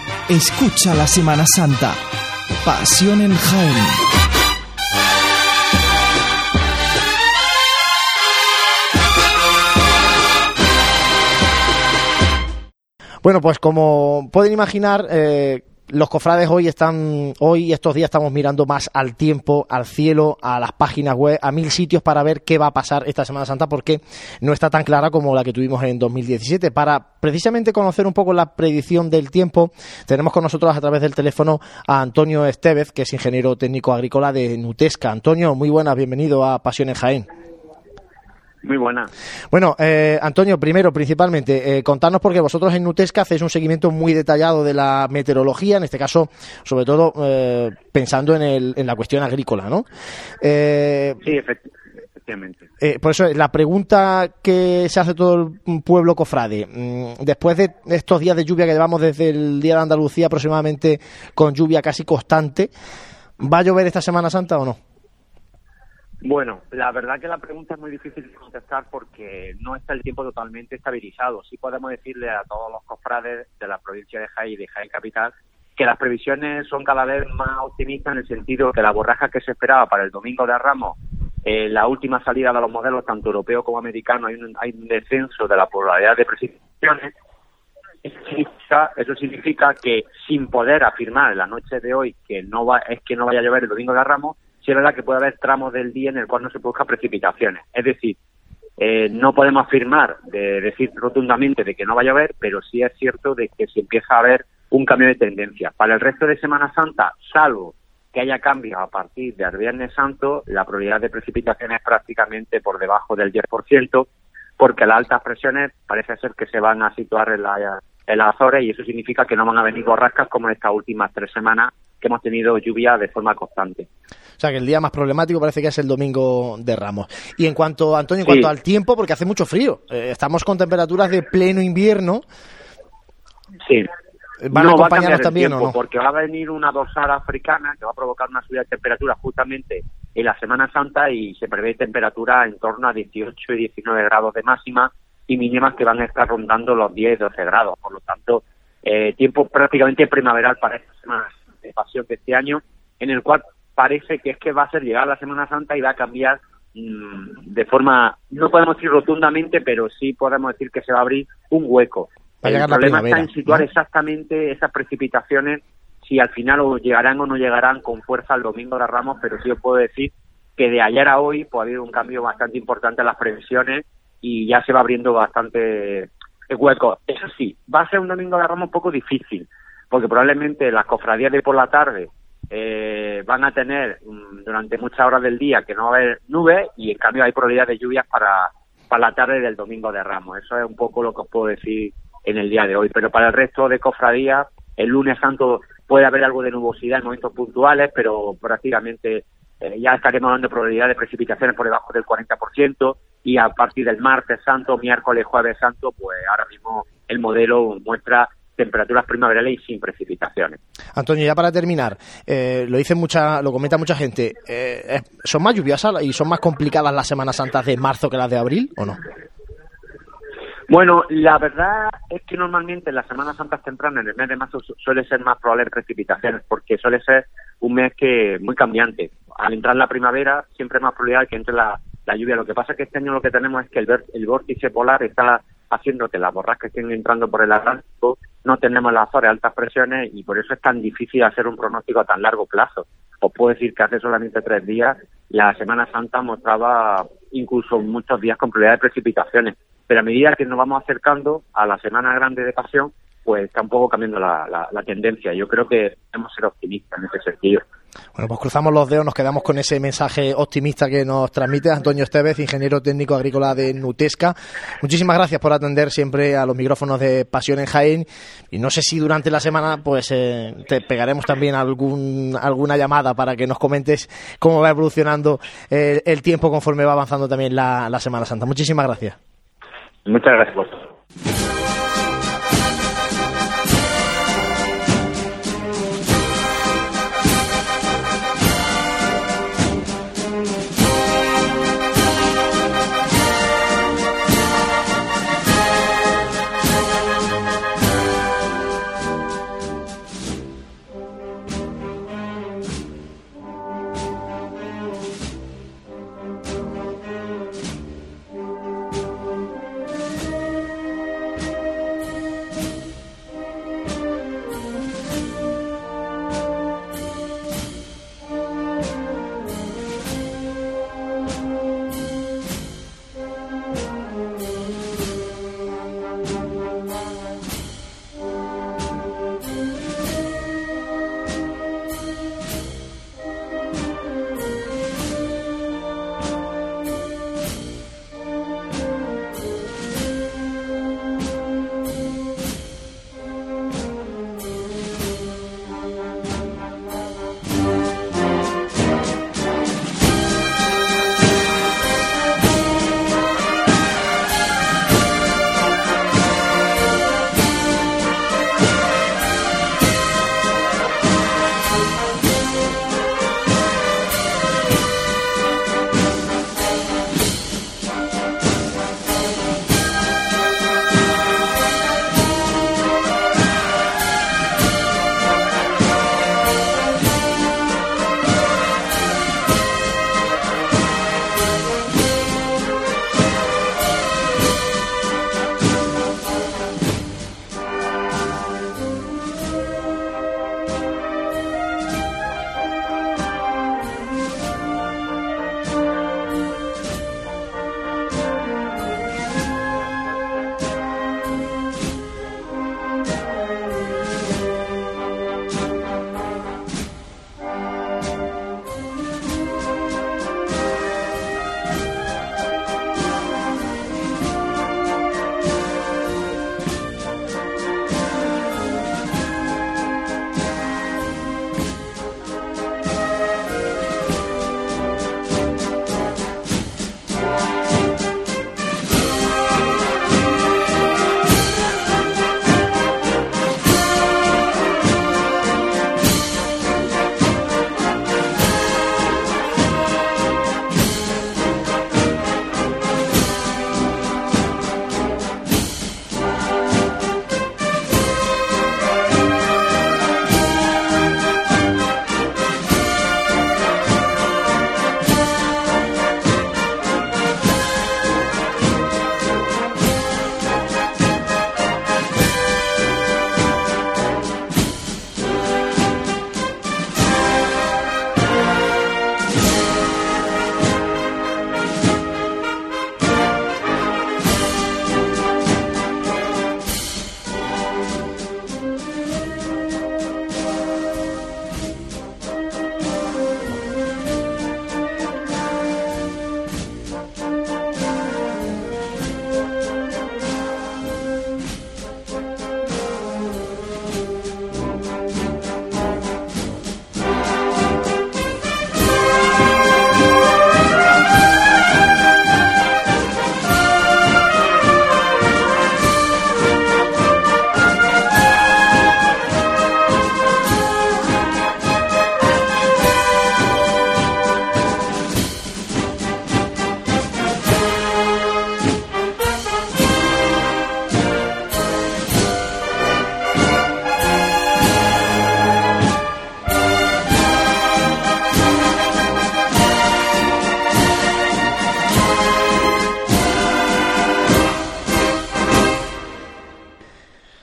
escucha la Semana Santa. Pasión en Jaén. Bueno, pues como pueden imaginar, eh, los cofrades hoy están, hoy estos días estamos mirando más al tiempo, al cielo, a las páginas web, a mil sitios para ver qué va a pasar esta Semana Santa, porque no está tan clara como la que tuvimos en 2017. Para precisamente conocer un poco la predicción del tiempo, tenemos con nosotros a través del teléfono a Antonio Estevez, que es ingeniero técnico agrícola de Nutesca. Antonio, muy buenas, bienvenido a Pasión en Jaén. Muy buena. Bueno, eh, Antonio, primero, principalmente, eh, contarnos porque vosotros en Nutesca hacéis un seguimiento muy detallado de la meteorología, en este caso, sobre todo eh, pensando en, el, en la cuestión agrícola, ¿no? Eh, Sí, efect- efectivamente. eh, por eso, la pregunta que se hace todo el pueblo cofrade, mm, después de estos días de lluvia que llevamos desde el Día de Andalucía aproximadamente con lluvia casi constante, ¿va a llover esta Semana Santa o no? Bueno, la verdad que la pregunta es muy difícil de contestar porque no está el tiempo totalmente estabilizado. Sí podemos decirle a todos los cofrades de la provincia de Jaén y de Jaén Capital que las previsiones son cada vez más optimistas en el sentido que la borraja que se esperaba para el domingo de Ramos, eh, la última salida de los modelos tanto europeos como americanos, hay un, hay un descenso de la probabilidad de precipitaciones. Eso significa, eso significa que sin poder afirmar en la noche de hoy que no va, es que no vaya a llover el domingo de Ramos, sí es verdad que puede haber tramos del día en el cual no se produzcan precipitaciones. Es decir, eh, no podemos afirmar, de decir rotundamente de que no va a llover, pero sí es cierto de que se empieza a haber un cambio de tendencia. Para el resto de Semana Santa, salvo que haya cambios a partir del Viernes Santo, la probabilidad de precipitación es prácticamente por debajo del 10%, porque las altas presiones parece ser que se van a situar en, la, en las Azores y eso significa que no van a venir borrascas como en estas últimas tres semanas que hemos tenido lluvia de forma constante. O sea, que el día más problemático parece que es el domingo de Ramos. Y en cuanto, Antonio, en Sí. cuanto al tiempo, porque hace mucho frío, eh, estamos con temperaturas de pleno invierno. Sí. ¿Van a no va a acompañarnos también tiempo, o no? Porque va a venir una dorsal africana que va a provocar una subida de temperatura justamente en la Semana Santa y se prevé temperatura en torno a 18 y 19 grados de máxima y mínimas que van a estar rondando los 10 12 grados. Por lo tanto, eh, tiempo prácticamente primaveral para esta semana de pasión de este año, en el cual parece que es que va a ser llegar la Semana Santa y va a cambiar mm, de forma, no podemos decir rotundamente, pero sí podemos decir que se va a abrir un hueco. Va a El problema está en situar ¿no? exactamente esas precipitaciones, si al final o llegarán o no llegarán con fuerza el domingo de Ramos, pero sí os puedo decir que de ayer a hoy pues, ha habido un cambio bastante importante en las previsiones y ya se va abriendo bastante el hueco. Eso sí, va a ser un domingo de Ramos un poco difícil, porque probablemente las cofradías de por la tarde eh, van a tener mm, durante muchas horas del día que no va a haber nubes y en cambio hay probabilidad de lluvias para, para la tarde del domingo de Ramos. Eso es un poco lo que os puedo decir en el día de hoy. Pero para el resto de cofradías, el lunes santo puede haber algo de nubosidad en momentos puntuales, pero prácticamente eh, ya estaremos de probabilidad de precipitaciones por debajo del 40% y a partir del martes santo, miércoles, jueves santo, pues ahora mismo el modelo muestra temperaturas primaverales y sin precipitaciones. Antonio, ya para terminar, eh, lo dice mucha, lo comenta mucha gente, eh, ¿son más lluviosas y son más complicadas las Semanas Santas de marzo que las de abril o no? Bueno, la verdad es que normalmente en las Semanas Santas tempranas, en el mes de marzo, su- suele ser más probable precipitaciones, porque suele ser un mes que muy cambiante. Al entrar la primavera, siempre hay más probabilidad de que entre la, la lluvia. Lo que pasa es que este año lo que tenemos es que el, el vórtice polar está haciendo que las borrascas estén entrando por el Atlántico, no tenemos las Azores altas presiones y por eso es tan difícil hacer un pronóstico a tan largo plazo. Os puedo decir que hace solamente tres días la Semana Santa mostraba incluso muchos días con probabilidad de precipitaciones. Pero a medida que nos vamos acercando a la Semana Grande de Pasión, pues está un poco cambiando la, la- la tendencia. Yo creo que debemos ser optimistas en ese sentido. Bueno, pues cruzamos los dedos, nos quedamos con ese mensaje optimista que nos transmite Antonio Estevez, ingeniero técnico agrícola de Nutesca. Muchísimas gracias por atender siempre a los micrófonos de Pasión en Jaén. Y no sé si durante la semana pues eh, te pegaremos también algún, alguna llamada para que nos comentes cómo va evolucionando eh, el tiempo conforme va avanzando también la, la Semana Santa. Muchísimas gracias. Muchas gracias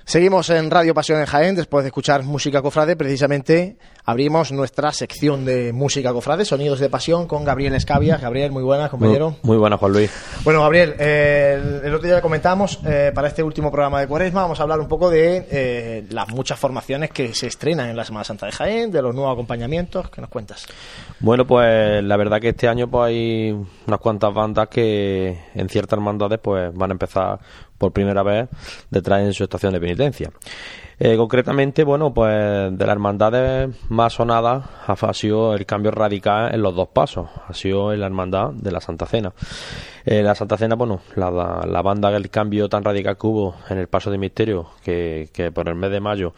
Seguimos en Radio Pasión en Jaén, después de escuchar música cofrade, precisamente abrimos nuestra sección de música cofrade, Sonidos de Pasión, con Gabriel Escavia. Gabriel, muy buenas, compañero. Muy, muy buenas, Juan Luis. Bueno, Gabriel, eh, el, el otro día comentamos, eh, para este último programa de Cuaresma, vamos a hablar un poco de eh, las muchas formaciones que se estrenan en la Semana Santa de Jaén, de los nuevos acompañamientos. ¿Qué nos cuentas? Bueno, pues la verdad que este año pues hay unas cuantas bandas que en ciertas hermandades pues van a empezar por primera vez detrás en su estación de penitencia. Eh, concretamente, bueno, pues de las hermandades más sonadas ha sido el cambio radical en los dos pasos. Ha sido en la hermandad de la Santa Cena. Eh, la Santa Cena, bueno, la, la banda del cambio tan radical que hubo en el paso de misterio, que, que por el mes de mayo,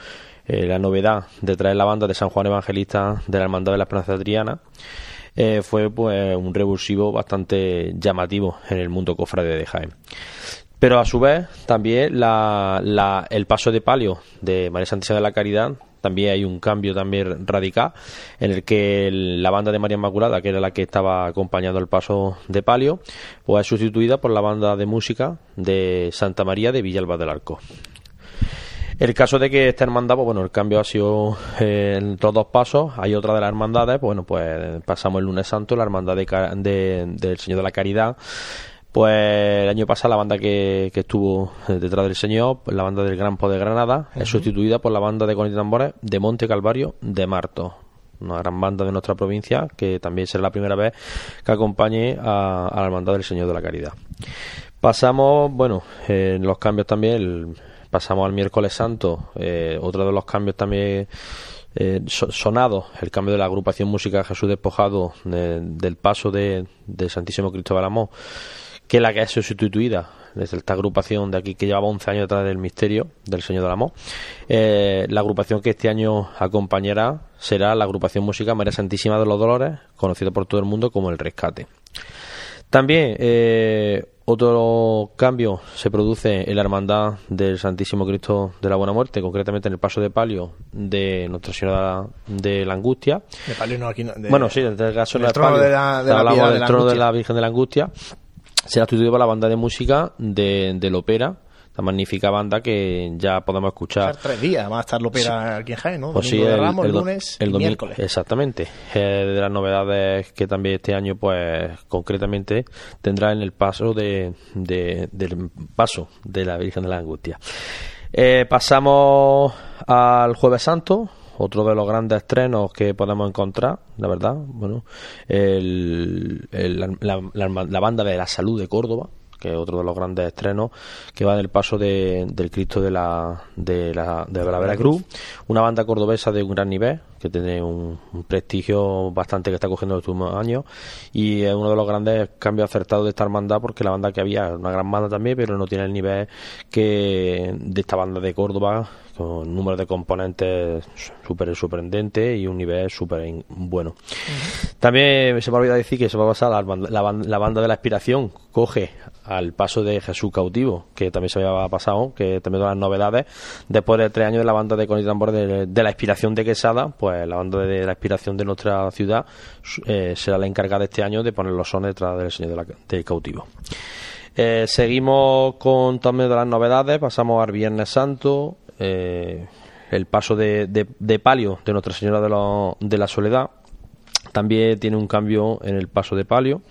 eh, la novedad de traer la banda de San Juan Evangelista de la Hermandad de la Esperanza Adriana, eh, fue pues un revulsivo bastante llamativo en el mundo cofrade de Jaén. Pero a su vez, también la, la, el paso de palio de María Santísima de la Caridad, también hay un cambio también radical en el que la banda de María Inmaculada, que era la que estaba acompañando el paso de palio, pues es sustituida por la banda de música de Santa María de Villalba del Arco. El caso de que esta hermandad, pues bueno, el cambio ha sido eh, en los pasos. Hay otra de las hermandades, pues bueno, pues pasamos el lunes santo, la hermandad de- del Señor de la Caridad. Pues el año pasado la banda que, que estuvo detrás del Señor, pues, la banda del Gran Poder de Granada, es sustituida por la banda de Conit Tambores de Monte Calvario de Marto. Una gran banda de nuestra provincia que también será la primera vez que acompañe a, a la hermandad del Señor de la Caridad. Pasamos, bueno, eh, en los cambios también, el- pasamos al miércoles santo, eh, otro de los cambios también eh, so- sonados, el cambio de la agrupación Música Jesús Despojado de- del paso de, de Santísimo Cristo de Amor, que es la que ha sido sustituida desde esta agrupación de aquí que llevaba 11 años detrás del misterio del Señor del Amor. Eh, la agrupación que este año acompañará será la agrupación Música María Santísima de los Dolores, conocida por todo el mundo como el Rescate. También eh, otro cambio se produce en la hermandad del Santísimo Cristo de la Buena Muerte, concretamente en el paso de palio de Nuestra Señora de la Angustia. De palio no, aquí no, de- bueno, sí, en este caso en el trono palio. de la Virgen de la Angustia. Será sustituido por la banda de música de, del Ópera, la magnífica banda que ya podemos escuchar tres días, va a estar Lopera aquí en Jaén, ¿no? pues sí, Domingo de el, Ramos, el lunes el domingo- miércoles. Exactamente. Eh, de las novedades que también este año, pues concretamente, tendrá en el paso de, de- del paso de la Virgen de la Angustia. Eh, pasamos al Jueves Santo, otro de los grandes estrenos que podemos encontrar, la verdad. Bueno, el- el- la, la- la banda de la Salud de Córdoba, que es otro de los grandes estrenos, que va del paso de- del Cristo de la, de la, de la Veracruz, una banda cordobesa de un gran nivel, que tiene un, un prestigio bastante que está cogiendo en los últimos años, y es uno de los grandes cambios acertados de esta hermandad, porque la banda que había es una gran banda también, pero no tiene el nivel que de esta banda de Córdoba, con un número de componentes súper sorprendente y un nivel súper bueno. También se me olvidado decir que se va a pasar la, banda- la, la banda de la aspiración, coge al paso de Jesús cautivo, que también se había pasado, que también de las novedades, después de tres años de la banda de Conit Tambor de, de la inspiración de Quesada, pues la banda de la inspiración de nuestra ciudad eh, será la encargada este año de poner los sones detrás del Señor de la- del cautivo. Eh, seguimos con también de las novedades, pasamos al Viernes Santo, eh, el paso de, de- palio de Nuestra Señora de, lo- de la Soledad, también tiene un cambio en el paso de palio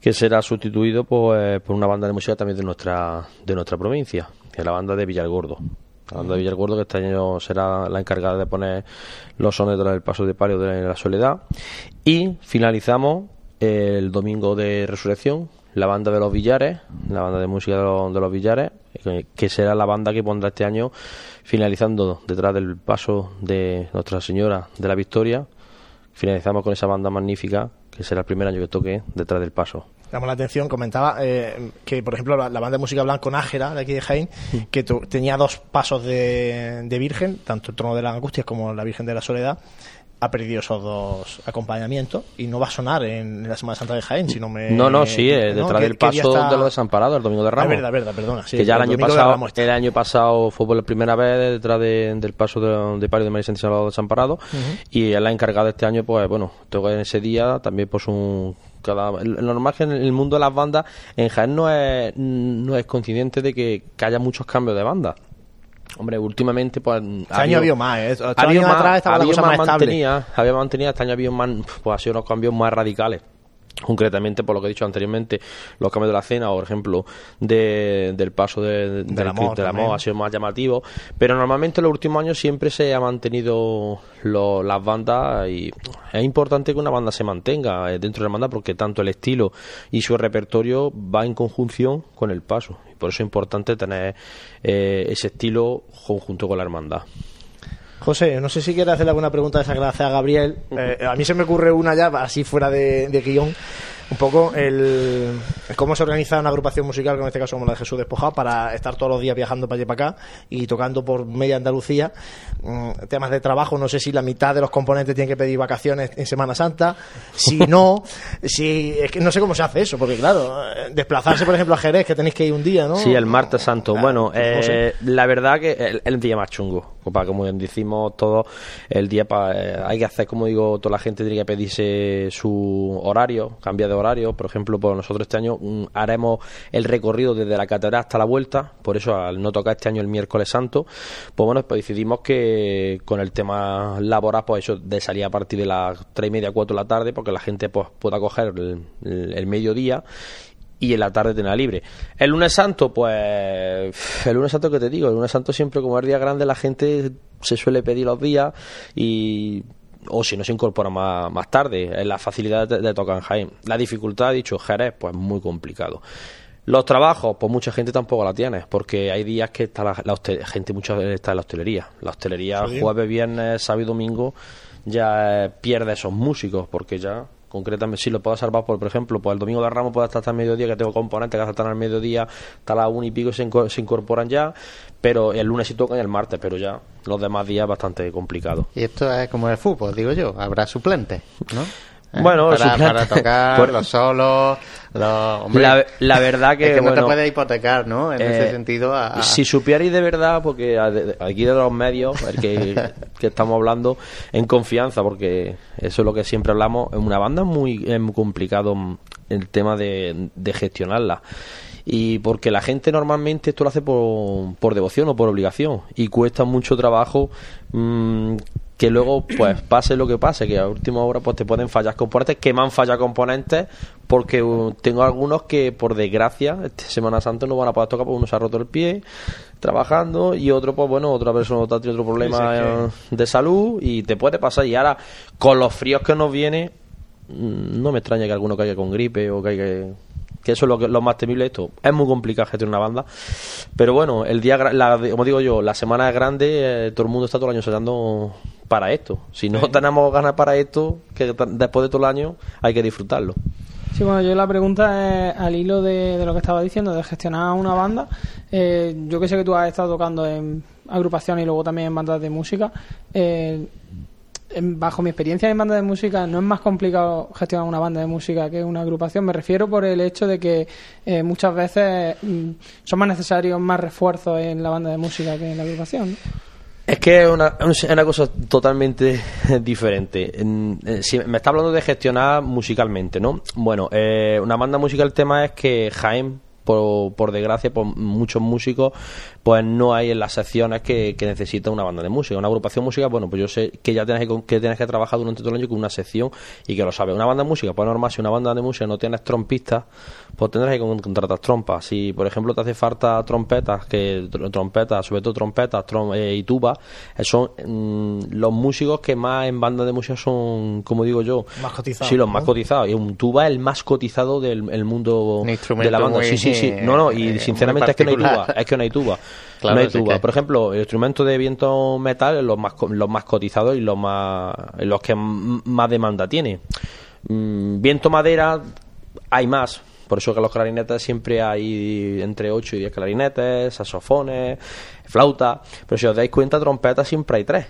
que será sustituido pues, por una banda de música también de nuestra de nuestra provincia, que es la banda de Villargordo. La banda de Villargordo que este año será la encargada de poner los sones del paso de palio de la soledad. Y finalizamos el domingo de resurrección, la banda de los Villares, la banda de música de los, de los Villares, que, que será la banda que pondrá este año finalizando detrás del paso de Nuestra Señora de la Victoria. Finalizamos con esa banda magnífica que será el primer año que toque detrás del paso. Llamó la atención, comentaba eh, que, por ejemplo, la, la banda de música blanco Nájera, de aquí de Jaén, que tu- tenía dos pasos de, de Virgen, tanto el trono de las angustias como la Virgen de la Soledad, ha perdido esos dos acompañamientos y no va a sonar en la Semana Santa de Jaén, si no me... No, no, sí, eh, detrás ¿Qué- del paso está? de los desamparados, el domingo de Ah, Ramos. verdad, verdad, perdona. sí, que ya el año pasado, el año pasado fue por la primera vez detrás de- del paso de, de Palio de María Santísima de los Desamparados y es la encargada este año, pues bueno, toca en ese día también pues un cada lo normal es que en el mundo de las bandas en Jaén no es no es coincidente de que, que haya muchos cambios de banda Hombre, últimamente, pues. Este año ha habido más, ¿eh? Ocho años atrás estaba la cosa más estable. mantenida, había mantenida, este año ha habido más, pues ha sido unos cambios más radicales. Concretamente, por lo que he dicho anteriormente, los cambios de la cena, o por ejemplo, de- del paso de, del, Del amor del amor ha sido más llamativo. Pero normalmente en los últimos años siempre se ha mantenido lo- las bandas y es importante que una banda se mantenga eh, dentro de la banda porque tanto el estilo y su repertorio va en conjunción con el paso. Y por eso es importante tener eh, ese estilo conjunto con la hermandad. José, no sé si quieres hacerle alguna pregunta de esa hace a Gabriel. Eh, a mí se me ocurre una ya, así fuera de, de guion. Un poco el, el cómo se organiza una agrupación musical, como en este caso como la de Jesús Despojado, para estar todos los días viajando para allá y para acá y tocando por media Andalucía. Mm, temas de trabajo, no sé si la mitad de los componentes tienen que pedir vacaciones en Semana Santa. Si no, si es que no sé cómo se hace eso, porque claro, eh, desplazarse, por ejemplo, a Jerez, que tenéis que ir un día, ¿no? Sí, el martes santo. bueno, pues no sé. eh, la verdad que el, el día más chungo. Para como decimos todos, el día para hay que hacer, como digo, toda la gente tiene que pedirse su horario, cambiar de horario. Por ejemplo, pues nosotros este año mm, haremos el recorrido desde la catedral hasta la vuelta. Por eso, al no tocar este año el miércoles santo, pues bueno, pues decidimos que con el tema laboral, pues eso de salir a partir de las tres y media, cuatro de la tarde, porque la gente pues pueda coger el- el mediodía y en la tarde tenerla libre. El lunes santo, pues el lunes santo que te digo, el lunes santo siempre como es día grande la gente se suele pedir los días y o si no se incorpora más, más tarde, es la facilidad de, de tocar en Jaén. La dificultad, dicho Jerez, pues muy complicado. Los trabajos, pues mucha gente tampoco la tiene, porque hay días que está la, la hostel- gente mucha está en la hostelería. La hostelería jueves, viernes, sábado y domingo ya eh, pierde esos músicos, porque ya concretamente si lo puedo salvar por, por ejemplo, pues el domingo de Ramos puede estar hasta el mediodía, que tengo componentes que hasta el mediodía, hasta las una y pico se, se incorporan ya, pero el lunes sí tocan el martes, pero ya los demás días bastante complicado. Y esto es como el fútbol, digo yo. Habrá suplentes, ¿no? ¿Eh? Bueno, para, tocar Por- los solos, los... hombre, La- la verdad que, es que no te puedes hipotecar, ¿no? En Eh, ese sentido, a- Si supierais de verdad, porque aquí de los medios, el que, que estamos hablando en confianza, porque eso es lo que siempre hablamos, en una banda es muy, es muy complicado el tema de, de gestionarla. Y porque la gente normalmente esto lo hace por, por devoción o por obligación. Y cuesta mucho trabajo mm, que luego pues pase lo que pase, que a última hora pues te pueden fallar componentes, que me han fallado componentes porque uh, tengo algunos que por desgracia este Semana Santa no van a poder tocar porque uno se ha roto el pie trabajando y otro pues bueno, otra persona ha tenido otro problema de salud y te puede pasar y ahora con los fríos que nos viene mm, no me extraña que alguno caiga con gripe o caiga que eso es lo, que, lo más temible de esto. Es muy complicado gestionar una banda. Pero bueno, el día, la, como digo yo, la semana es grande, eh, todo el mundo está todo el año ensayando para esto. Si no tenemos ganas para esto, que después de todo el año hay que disfrutarlo. Sí, bueno, yo la pregunta es al hilo de, de lo que estaba diciendo, de gestionar una banda. Eh, yo que sé que tú has estado tocando en agrupaciones y luego también en bandas de música. eh, en- bajo mi experiencia en bandas de música, no es más complicado gestionar una banda de música que una agrupación. Me refiero por el hecho de que eh, muchas veces mm, son más necesarios más refuerzos en la banda de música que en la agrupación. ¿no? Es que es una, una cosa totalmente diferente. En- eh, me está hablando de gestionar musicalmente, ¿no? Bueno, eh, una banda musical, el tema es que Jaén, por, por desgracia, por muchos músicos, pues no hay en las secciones que, que necesita una banda de música. Una agrupación musical, bueno, pues yo sé que ya tienes que, con- que tienes que trabajar durante todo el año con una sección y que lo sabes. Una banda de música, pues normal, si una banda de música no tienes trompistas, pues tendrás que con- contratar trompas. Si, por ejemplo, te hace falta trompetas, que tr- trompetas, sobre todo trompetas trom- eh, y tubas, eh, son mm, los músicos que más en banda de música son, como digo yo, Más cotizados, Sí, los ¿no? más cotizados. Y un tuba es el más cotizado del el mundo Un de la banda. muy, sí, sí, sí. No, no, y eh, sinceramente es que no hay tuba. Es que no hay tuba. Claro, no tuba. que- Por ejemplo, el instrumento de viento metal, los más, los más cotizados y los más los que más demanda tiene. Mm, viento madera, hay más. Por eso que los clarinetes siempre hay entre 8 y 10 clarinetes, saxofones, flauta. Pero si os dais cuenta, trompetas siempre hay tres.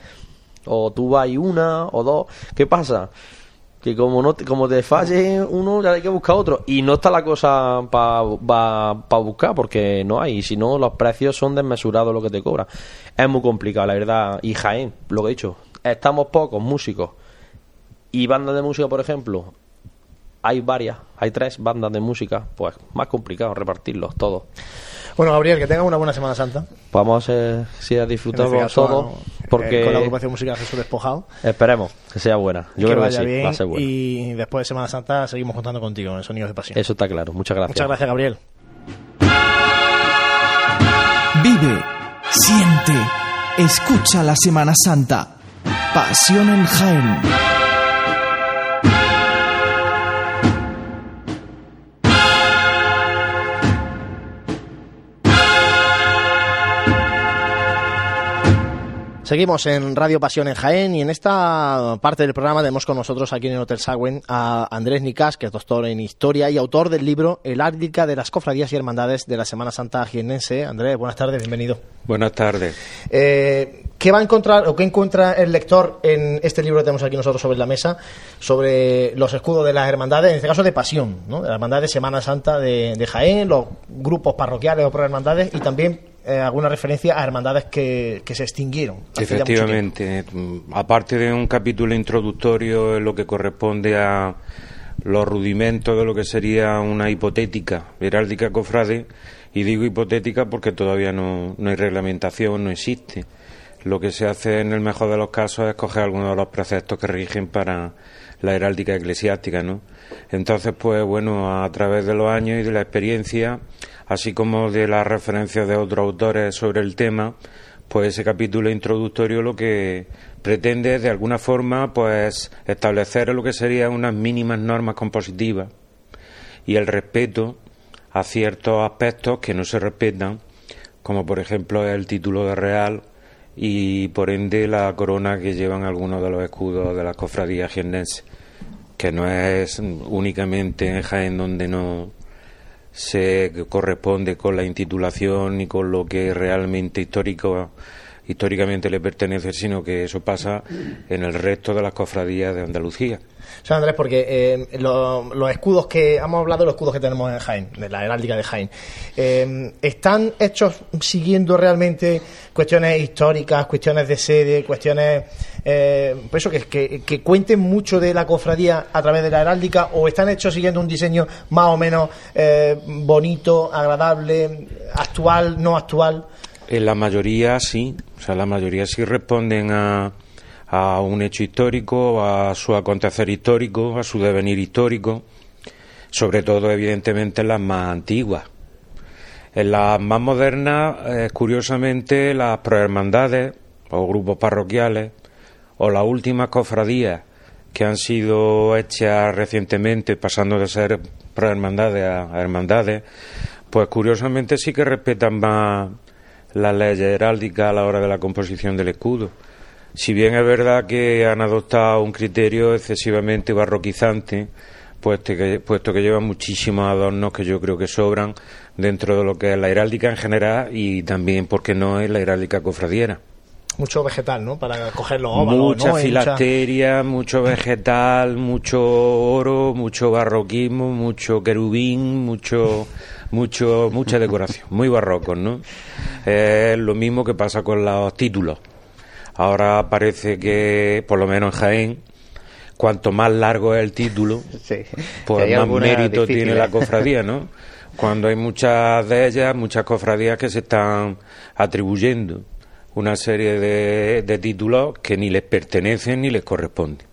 O tuba hay una o dos. ¿Qué pasa? Que como no te- como te falle uno ya hay que buscar otro. Y no está la cosa para buscar porque no hay. Y si no los precios son desmesurados lo que te cobra es muy complicado la verdad. Y Jaén lo que he dicho estamos pocos músicos. Y bandas de música por ejemplo hay varias, hay tres bandas de música, pues más complicado repartirlos todos. Bueno, Gabriel, que tenga una buena Semana Santa. Vamos a si este caso, todo, bueno, eh, porque con la agrupación musical Jesús Despojado. esperemos que sea buena. Yo que creo que vaya sí, bien va a ser buena. y después de Semana Santa seguimos contando contigo en Sonidos de Pasión. Eso está claro. Muchas gracias. Muchas gracias, Gabriel. Vive, siente, escucha la Semana Santa. Pasión en Jaén. Seguimos en Radio Pasión en Jaén y en esta parte del programa tenemos con nosotros aquí en el Hotel Sagüen a Andrés Nicas, que es doctor en Historia y autor del libro El Árdica de las Cofradías y Hermandades de la Semana Santa Jiennense. Andrés, buenas tardes, bienvenido. Buenas tardes. Eh, ¿Qué va a encontrar o qué encuentra el lector en este libro que tenemos aquí nosotros sobre la mesa sobre los escudos de las hermandades, en este caso de pasión, ¿no? de la hermandad de Semana Santa de, de Jaén, los grupos parroquiales o pro hermandades y también eh, alguna referencia a hermandades que, que se extinguieron? Efectivamente, mm, aparte de un capítulo introductorio en lo que corresponde a los rudimentos de lo que sería una hipotética heráldica cofrade, y digo hipotética porque todavía no, no hay reglamentación, no existe. Lo que se hace en el mejor de los casos es coger algunos de los preceptos que rigen para la heráldica eclesiástica, ¿no? Entonces, pues bueno, a través de los años y de la experiencia, así como de las referencias de otros autores sobre el tema, pues ese capítulo introductorio lo que pretende de alguna forma pues establecer lo que serían unas mínimas normas compositivas y el respeto a ciertos aspectos que no se respetan, como por ejemplo el título de real y por ende la corona que llevan algunos de los escudos de las cofradías jiennenses, que no es únicamente en Jaén donde no se corresponde con la intitulación ni con lo que realmente histórico históricamente le pertenece, sino que eso pasa en el resto de las cofradías de Andalucía. O sea, Andrés, porque eh, lo- los escudos que hemos hablado los escudos que tenemos en Jaén, de la heráldica de Jaén, eh, ¿están hechos siguiendo realmente cuestiones históricas, cuestiones de sede, cuestiones, eh, eso, que, que, que cuenten mucho de la cofradía a través de la heráldica, o están hechos siguiendo un diseño más o menos eh, bonito, agradable, actual, no actual? En la mayoría sí, o sea, la mayoría sí responden a, a un hecho histórico, a su acontecer histórico, a su devenir histórico, sobre todo evidentemente en las más antiguas. En las más modernas, eh, curiosamente, las prohermandades o grupos parroquiales o las últimas cofradías que han sido hechas recientemente, pasando de ser prohermandades a hermandades, pues curiosamente sí que respetan más las leyes heráldicas a la hora de la composición del escudo. Si bien es verdad que han adoptado un criterio excesivamente barroquizante, puesto que, puesto que llevan muchísimos adornos que yo creo que sobran dentro de lo que es la heráldica en general y también, porque no es la heráldica cofradiera. Mucho vegetal, ¿no? Para coger los óvalos, Mucha ¿no? Mucho vegetal, mucho oro, mucho barroquismo, mucho querubín, mucho, mucho, mucha decoración, muy barrocos, ¿no? Es lo mismo que pasa con los títulos. Ahora parece que, por lo menos en Jaén, cuanto más largo es el título, que pues más mérito tiene difíciles. la cofradía, ¿no? Cuando hay muchas de ellas, muchas cofradías que se están atribuyendo una serie de, de títulos que ni les pertenecen ni les corresponden.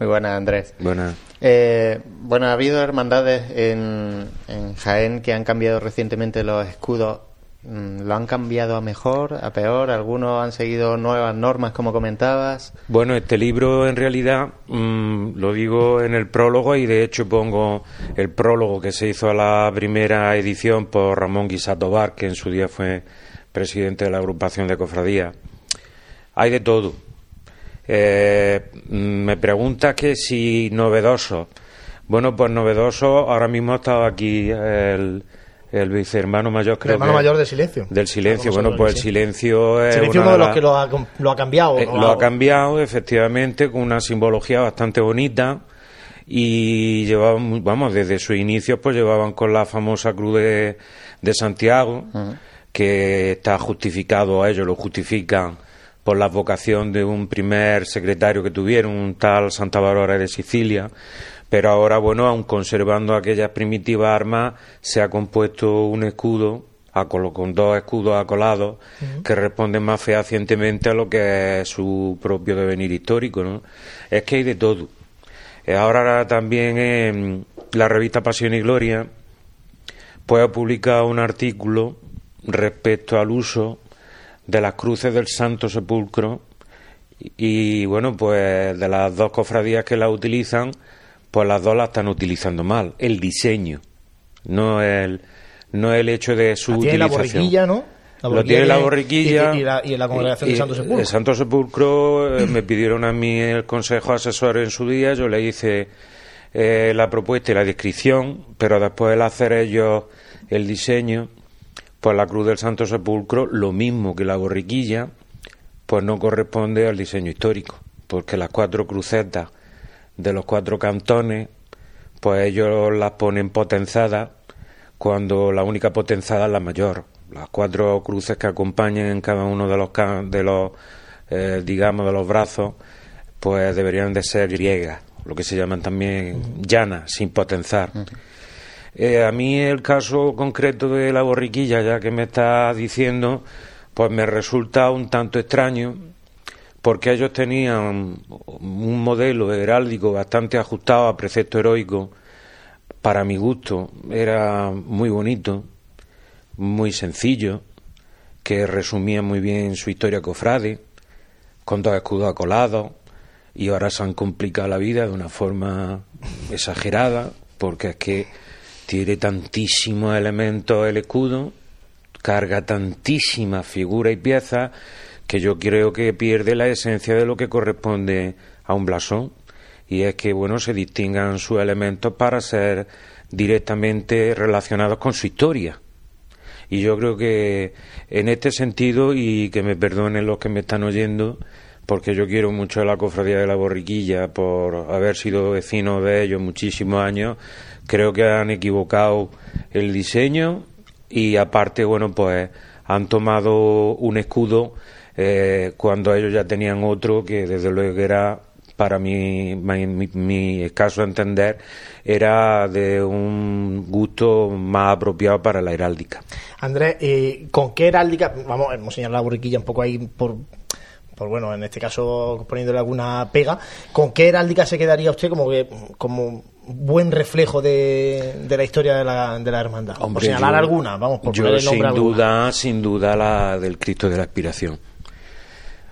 Muy buenas, Andrés. Buenas. Eh, bueno, ha habido hermandades en, en Jaén que han cambiado recientemente los escudos. Mm, ¿Lo han cambiado a mejor, a peor? ¿Algunos han seguido nuevas normas, como comentabas? Bueno, este libro en realidad mm, lo digo en el prólogo y de hecho pongo el prólogo que se hizo a la primera edición por Ramón Guisato Bar, que en su día fue presidente de la agrupación de cofradía. Hay de todo. Eh, mm, me preguntas que si novedoso. Bueno, pues novedoso, ahora mismo ha estado aquí el, el vicehermano mayor, creo hermano que- mayor del silencio. Del silencio. Bueno, pues el silencio es. Silencio uno de los que lo ha, lo ha cambiado. eh, lo ha cambiado, efectivamente, con una simbología bastante bonita y llevaban, vamos, desde sus inicios, pues llevaban con la famosa cruz de, de Santiago, que está justificado, ellos lo justifican por la vocación de un primer secretario que tuvieron, un tal Santa Bárbara de Sicilia, pero ahora, bueno, aun conservando aquellas primitivas armas, se ha compuesto un escudo con dos escudos acolados que responden más fehacientemente a lo que es su propio devenir histórico, ¿no? Es que hay de todo. Eh, ahora también en la revista Pasión y Gloria pues ha publicado un artículo respecto al uso de las cruces del Santo Sepulcro y bueno, pues de las dos cofradías que la utilizan, pues las dos la están utilizando mal. El diseño, no el, no el hecho de su tiene utilización. la borriquilla, ¿no? La Lo tiene la borriquilla. Y, y la, y la congregación Y- de Santo Sepulcro. El Santo Sepulcro eh, me pidieron a mí el consejo asesor en su día, yo le hice eh, la propuesta y la descripción, pero después el hacer ellos el diseño, pues la cruz del Santo Sepulcro, lo mismo que la borriquilla, pues no corresponde al diseño histórico, porque las cuatro crucetas de los cuatro cantones, pues ellos las ponen potenzadas cuando la única potenzada es la mayor. Las cuatro cruces que acompañan en cada uno de los, de los eh, digamos, de los brazos, pues deberían de ser griegas, lo que se llaman también llanas, sin potenzar. Eh, a mí el caso concreto de la borriquilla, ya que me está diciendo, pues me resulta un tanto extraño, porque ellos tenían un modelo heráldico bastante ajustado a precepto heroico, para mi gusto, era muy bonito, muy sencillo, que resumía muy bien su historia cofrade, con dos escudos acolados, y ahora se han complicado la vida de una forma exagerada, porque es que tiene tantísimos elementos el escudo, carga tantísimas figuras y piezas, que yo creo que pierde la esencia de lo que corresponde a un blasón. Y es que bueno se distingan sus elementos para ser directamente relacionados con su historia. Y yo creo que en este sentido y que me perdonen los que me están oyendo porque yo quiero mucho a la cofradía de la borriquilla por haber sido vecino de ellos muchísimos años creo que han equivocado el diseño y aparte bueno pues han tomado un escudo eh, cuando ellos ya tenían otro que desde luego era para mi, mi, escaso entender, era de un gusto más apropiado para la heráldica. Andrés, eh, ¿con qué heráldica? Vamos, hemos señalado la borriquilla un poco ahí por, por, bueno, en este caso poniéndole alguna pega. ¿Con qué heráldica se quedaría usted como que, como buen reflejo de, de la historia de la, de la hermandad? por Hombre, señalar yo- alguna, vamos, por yo sin alguna. duda, sin duda la del Cristo de la Aspiración.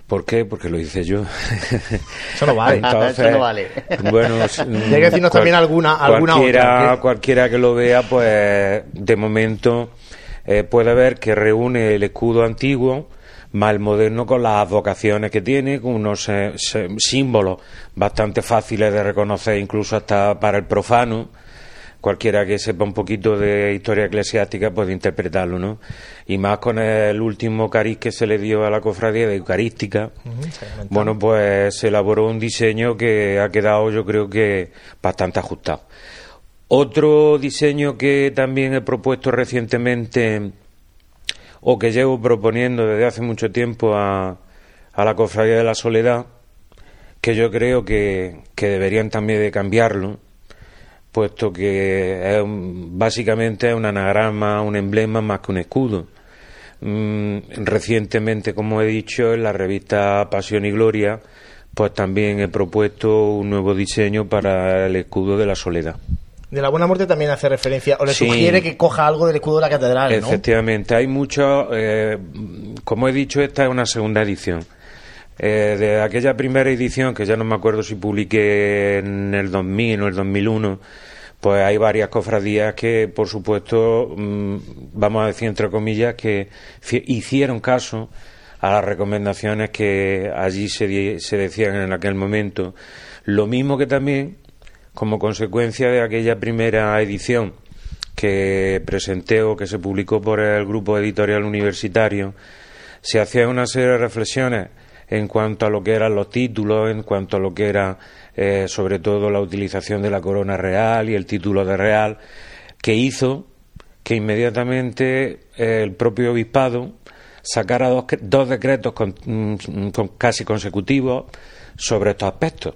¿Por qué? Porque lo hice yo. Eso no vale. Entonces, Eso no vale. Bueno, Hay que decirnos también alguna- alguna cualquiera, otra, cualquiera que lo vea, pues de momento eh, puede ver que reúne el escudo antiguo más el moderno con las advocaciones que tiene, con unos eh, símbolos bastante fáciles de reconocer incluso hasta para el profano cualquiera que sepa un poquito de historia eclesiástica puede interpretarlo, ¿no? Y más con el último cariz que se le dio a la cofradía de Eucarística. Bueno, pues se elaboró un diseño que ha quedado, yo creo que bastante ajustado. Otro diseño que también he propuesto recientemente o que llevo proponiendo desde hace mucho tiempo a, a la Cofradía de la Soledad, que yo creo que, deberían también de cambiarlo, puesto que es un- básicamente es un anagrama, un emblema más que un escudo. Mm, recientemente, como he dicho, en la revista Pasión y Gloria, pues también he propuesto un nuevo diseño para el escudo de la Soledad. De la Buena Muerte también hace referencia, o le Sí. sugiere que coja algo del escudo de la catedral, ¿no? Efectivamente, hay mucho, eh, como he dicho, esta es una segunda edición. Eh, de aquella primera edición, que ya no me acuerdo si publiqué en el 2000 o el 2001, pues hay varias cofradías que, por supuesto, mm, vamos a decir entre comillas, que hicieron caso a las recomendaciones que allí se decían en aquel momento. Lo mismo que también, como consecuencia de aquella primera edición que presenté o que se publicó por el grupo editorial universitario, se hacía una serie de reflexiones en cuanto a lo que eran los títulos, en cuanto a lo que era eh, sobre todo la utilización de la corona real y el título de real, que hizo que inmediatamente eh, el propio obispado sacara dos, dos decretos mm, con- casi consecutivos sobre estos aspectos,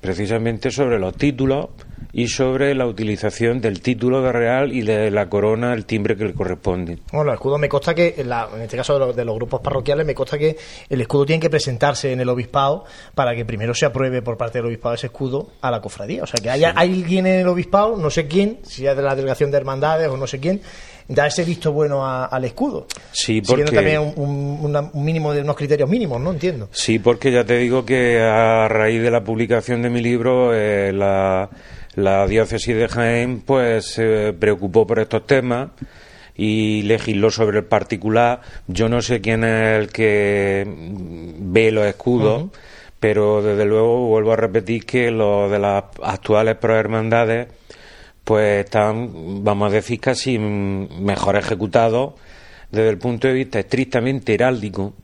precisamente sobre los títulos y sobre la utilización del título de real y de la corona, el timbre que le corresponde. Bueno, los escudos me consta que, en, la- en este caso de los, de los grupos parroquiales, me consta que el escudo tiene que presentarse en el obispado para que primero se apruebe por parte del obispado ese escudo a la cofradía. O sea, que haya alguien en el obispado, no sé quién, si es de la delegación de hermandades o no sé quién, da ese visto bueno a- al escudo. Sí, Siguiendo porque... también un, un- un mínimo de unos criterios mínimos, ¿no? Entiendo. Sí, porque ya te digo que a raíz de la publicación de mi libro, eh, la, la diócesis de Jaén pues se preocupó por estos temas y legisló sobre el particular. Yo no sé quién es el que ve los escudos, pero desde luego vuelvo a repetir que los de las actuales prohermandades pues están, vamos a decir, casi mejor ejecutados desde el punto de vista estrictamente heráldico,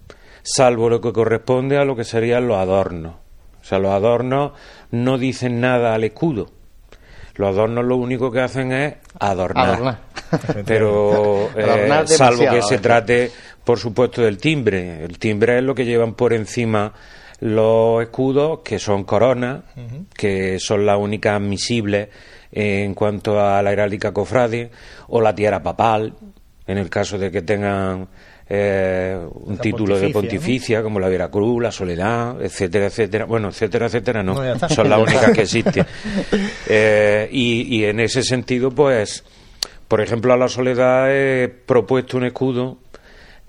salvo lo que corresponde a lo que serían los adornos. O sea, los adornos no dicen nada al escudo. Los adornos lo único que hacen es adornar. Adornar. Pero eh, Adornar salvo que se ¿eh? trate, por supuesto, del timbre. El timbre es lo que llevan por encima los escudos, que son coronas, que son las únicas admisibles en cuanto a la heráldica cofrade, o la tiara papal, en el caso de que tengan eh, un título de pontificia, como la Veracruz, la Soledad, etcétera, etcétera. Bueno, etcétera, etcétera, no, son las únicas que existen. Eh, y, y en ese sentido, pues, por ejemplo, a la Soledad he propuesto un escudo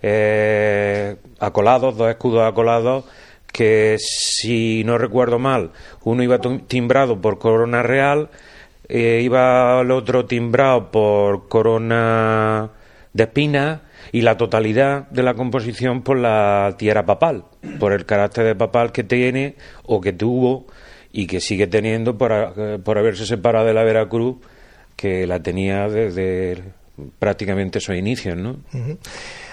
eh, acolados, dos escudos acolados, que si no recuerdo mal, uno iba timbrado por corona real, eh, iba el otro timbrado por corona de espinas y la totalidad de la composición por la tierra papal, por el carácter de papal que tiene o que tuvo y que sigue teniendo por, por haberse separado de la Veracruz, que la tenía desde prácticamente sus inicios, ¿no?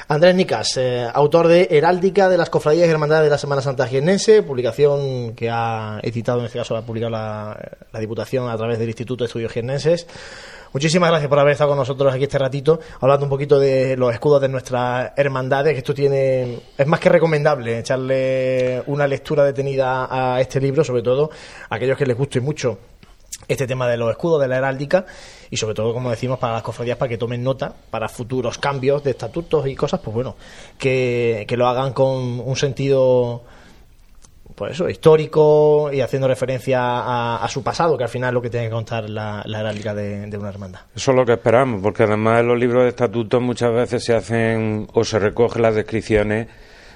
Andrés Nicas, eh, autor de Heráldica de las Cofradías y Hermandades de la Semana Santa Jiennense, publicación que ha editado, en este caso, ha publicado la, la Diputación a través del Instituto de Estudios Jiennenses. Muchísimas gracias por haber estado con nosotros aquí este ratito, hablando un poquito de los escudos de nuestras hermandades, que esto tiene, es más que recomendable echarle una lectura detenida a este libro, sobre todo a aquellos que les guste mucho este tema de los escudos, de la heráldica y sobre todo, como decimos, para las cofradías para que tomen nota para futuros cambios de estatutos y cosas, pues bueno, que, que lo hagan con un sentido pues eso, histórico y haciendo referencia a, su pasado, que al final es lo que tiene que contar la, la heráldica de, de una hermandad. Eso es lo que esperamos, porque además en los libros de estatutos muchas veces se hacen o se recogen las descripciones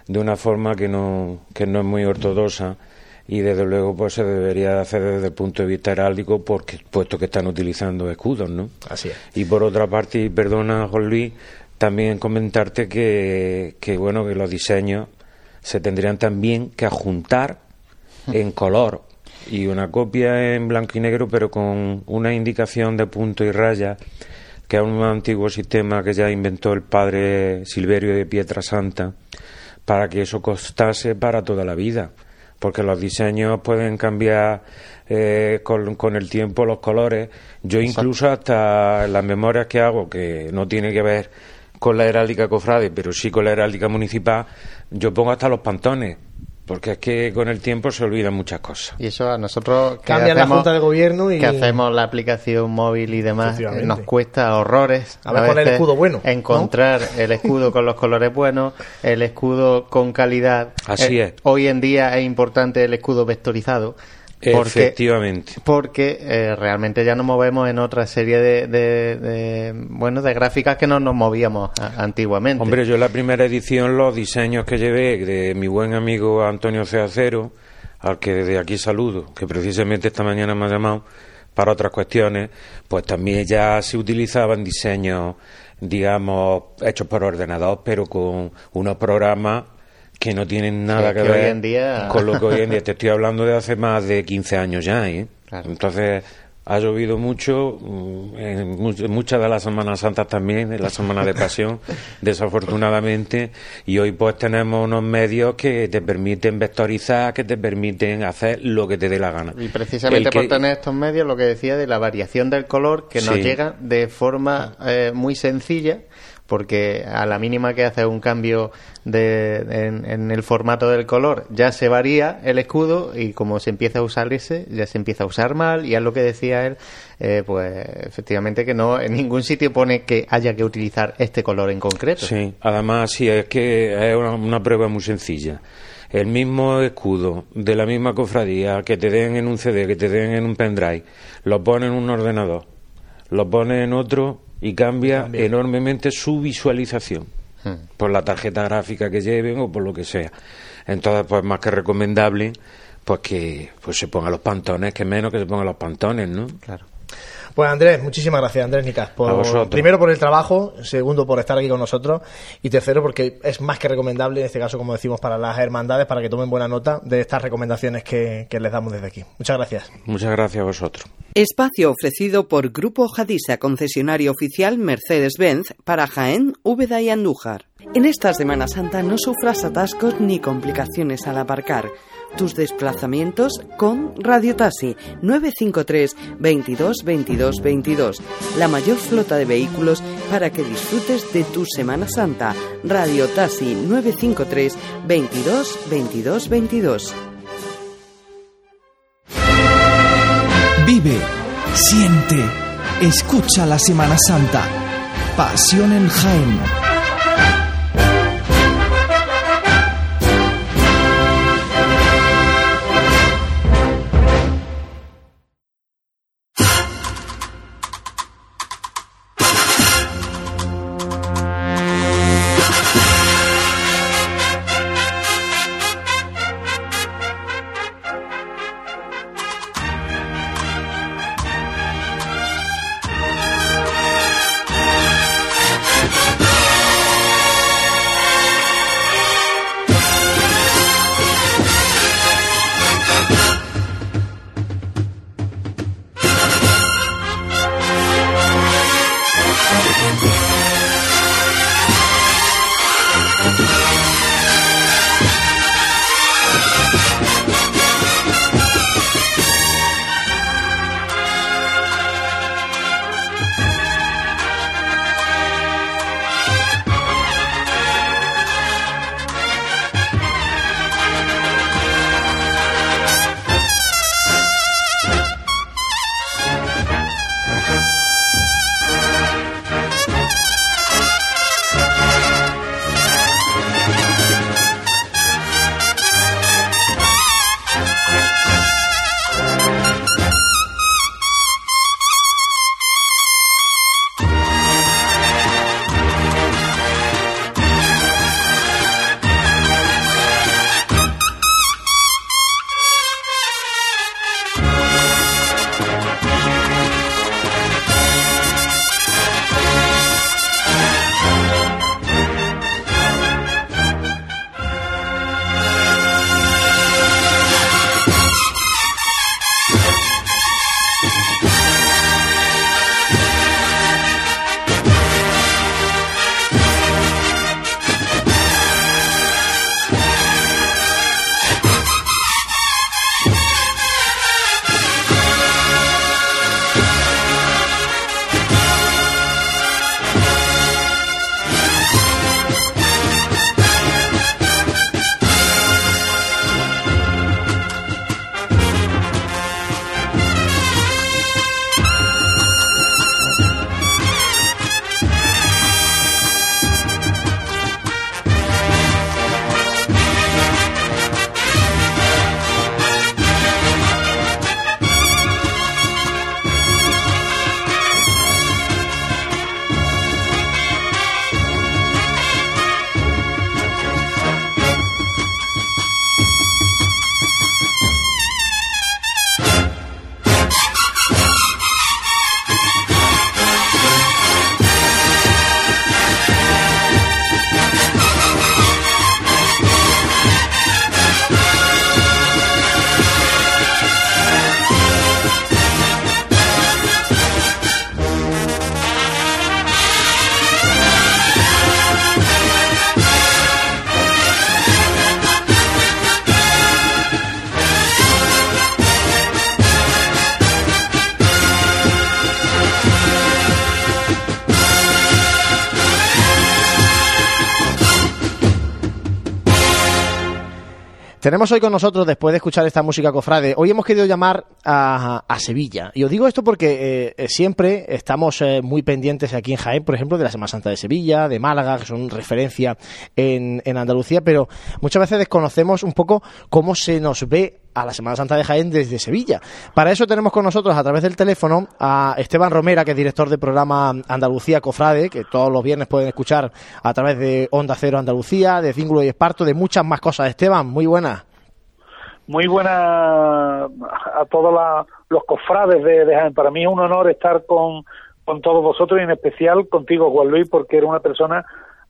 de una forma que no, que no es muy ortodoxa y desde luego pues se debería de hacer desde el punto de vista heráldico porque puesto que están utilizando escudos, ¿no? Así es. Y por otra parte, y perdona Juan Luis, también comentarte que, que bueno que los diseños se tendrían también que adjuntar en color y una copia en blanco y negro pero con una indicación de punto y raya que es un antiguo sistema que ya inventó el padre Silverio de Pietrasanta para que eso costase para toda la vida porque los diseños pueden cambiar eh, con, con el tiempo los colores. Yo incluso hasta las memorias que hago que no tiene que ver con la heráldica cofrade pero sí con la heráldica municipal yo pongo hasta los pantones porque es que con el tiempo se olvidan muchas cosas Y eso a nosotros que Cambia la hacemos- Junta de Gobierno y... que hacemos la aplicación móvil y demás, Efectivamente. nos cuesta horrores. A ver cuál es el veces escudo bueno, ¿no? Encontrar el escudo con los colores buenos, el escudo con calidad. Así Eh, es. Hoy en día es importante el escudo vectorizado. Porque, efectivamente porque eh, realmente ya nos movemos en otra serie de, de- de, bueno de gráficas que no nos movíamos a- antiguamente. Hombre, yo en la primera edición los diseños que llevé de mi buen amigo Antonio Ceacero, al que desde aquí saludo, que precisamente esta mañana me ha llamado para otras cuestiones, pues también ya se utilizaban diseños, digamos, hechos por ordenador, pero con unos programas que no tienen nada que, hoy ver en día- con lo que hoy en día. Te estoy hablando de hace más de 15 años ya, ¿eh? Entonces, ha llovido mucho, mm, en mu- en muchas de las Semanas Santas también, en la Semana de Pasión, desafortunadamente, y hoy pues tenemos unos medios que te permiten vectorizar, que te permiten hacer lo que te dé la gana. Y precisamente que- por tener estos medios, lo que decía de la variación del color, que nos Sí. llega de forma eh, muy sencilla, porque a la mínima que hace un cambio de, en, el formato del color ya se varía el escudo y como se empieza a usar ese, ya se empieza a usar mal y es lo que decía él, eh, pues efectivamente que no en ningún sitio pone que haya que utilizar este color en concreto. Sí, además sí, es que es una, prueba muy sencilla. El mismo escudo de la misma cofradía que te den en un CD, que te den en un pendrive, lo pones en un ordenador, lo pones en otro y cambia, Cambia. enormemente su visualización Hmm. por la tarjeta gráfica que lleven o por lo que sea. Entonces, pues más que recomendable, pues que pues se pongan los pantones, que menos que se pongan los pantones, ¿no? Claro. Pues Andrés, muchísimas gracias, Andrés Nicas. Por, primero por el trabajo, segundo por estar aquí con nosotros y tercero porque es más que recomendable, en este caso, como decimos, para las hermandades, para que tomen buena nota de estas recomendaciones que, que les damos desde aquí. Muchas gracias. Muchas gracias a vosotros. Espacio ofrecido por Grupo Jadisa, concesionario oficial Mercedes-Benz para Jaén, Úbeda y Andújar. En esta Semana Santa no sufras atascos ni complicaciones al aparcar. Tus desplazamientos con Radio Taxi 953 22 22 22. La mayor flota de vehículos para que disfrutes de tu Semana Santa. Radio Taxi 953 22 22 22. Vive, siente, escucha la Semana Santa. Pasión en Jaén. Tenemos hoy con nosotros, después de escuchar esta música cofrade, hoy hemos querido llamar a, a Sevilla. Y os digo esto porque eh, siempre estamos eh, muy pendientes aquí en Jaén, por ejemplo, de la Semana Santa de Sevilla, de Málaga, que son referencia en, en Andalucía, pero muchas veces desconocemos un poco cómo se nos ve a la Semana Santa de Jaén desde Sevilla. Para eso tenemos con nosotros a través del teléfono a Esteban Romera, que es director del programa Andalucía Cofrade, que todos los viernes pueden escuchar a través de Onda Cero Andalucía, de Cíngulo y Esparto, de muchas más cosas. Esteban, muy buenas. Muy buena a todos la- los cofrades de, Jaén. Para mí es un honor estar con, con todos vosotros y en especial contigo, Juan Luis, porque eres una persona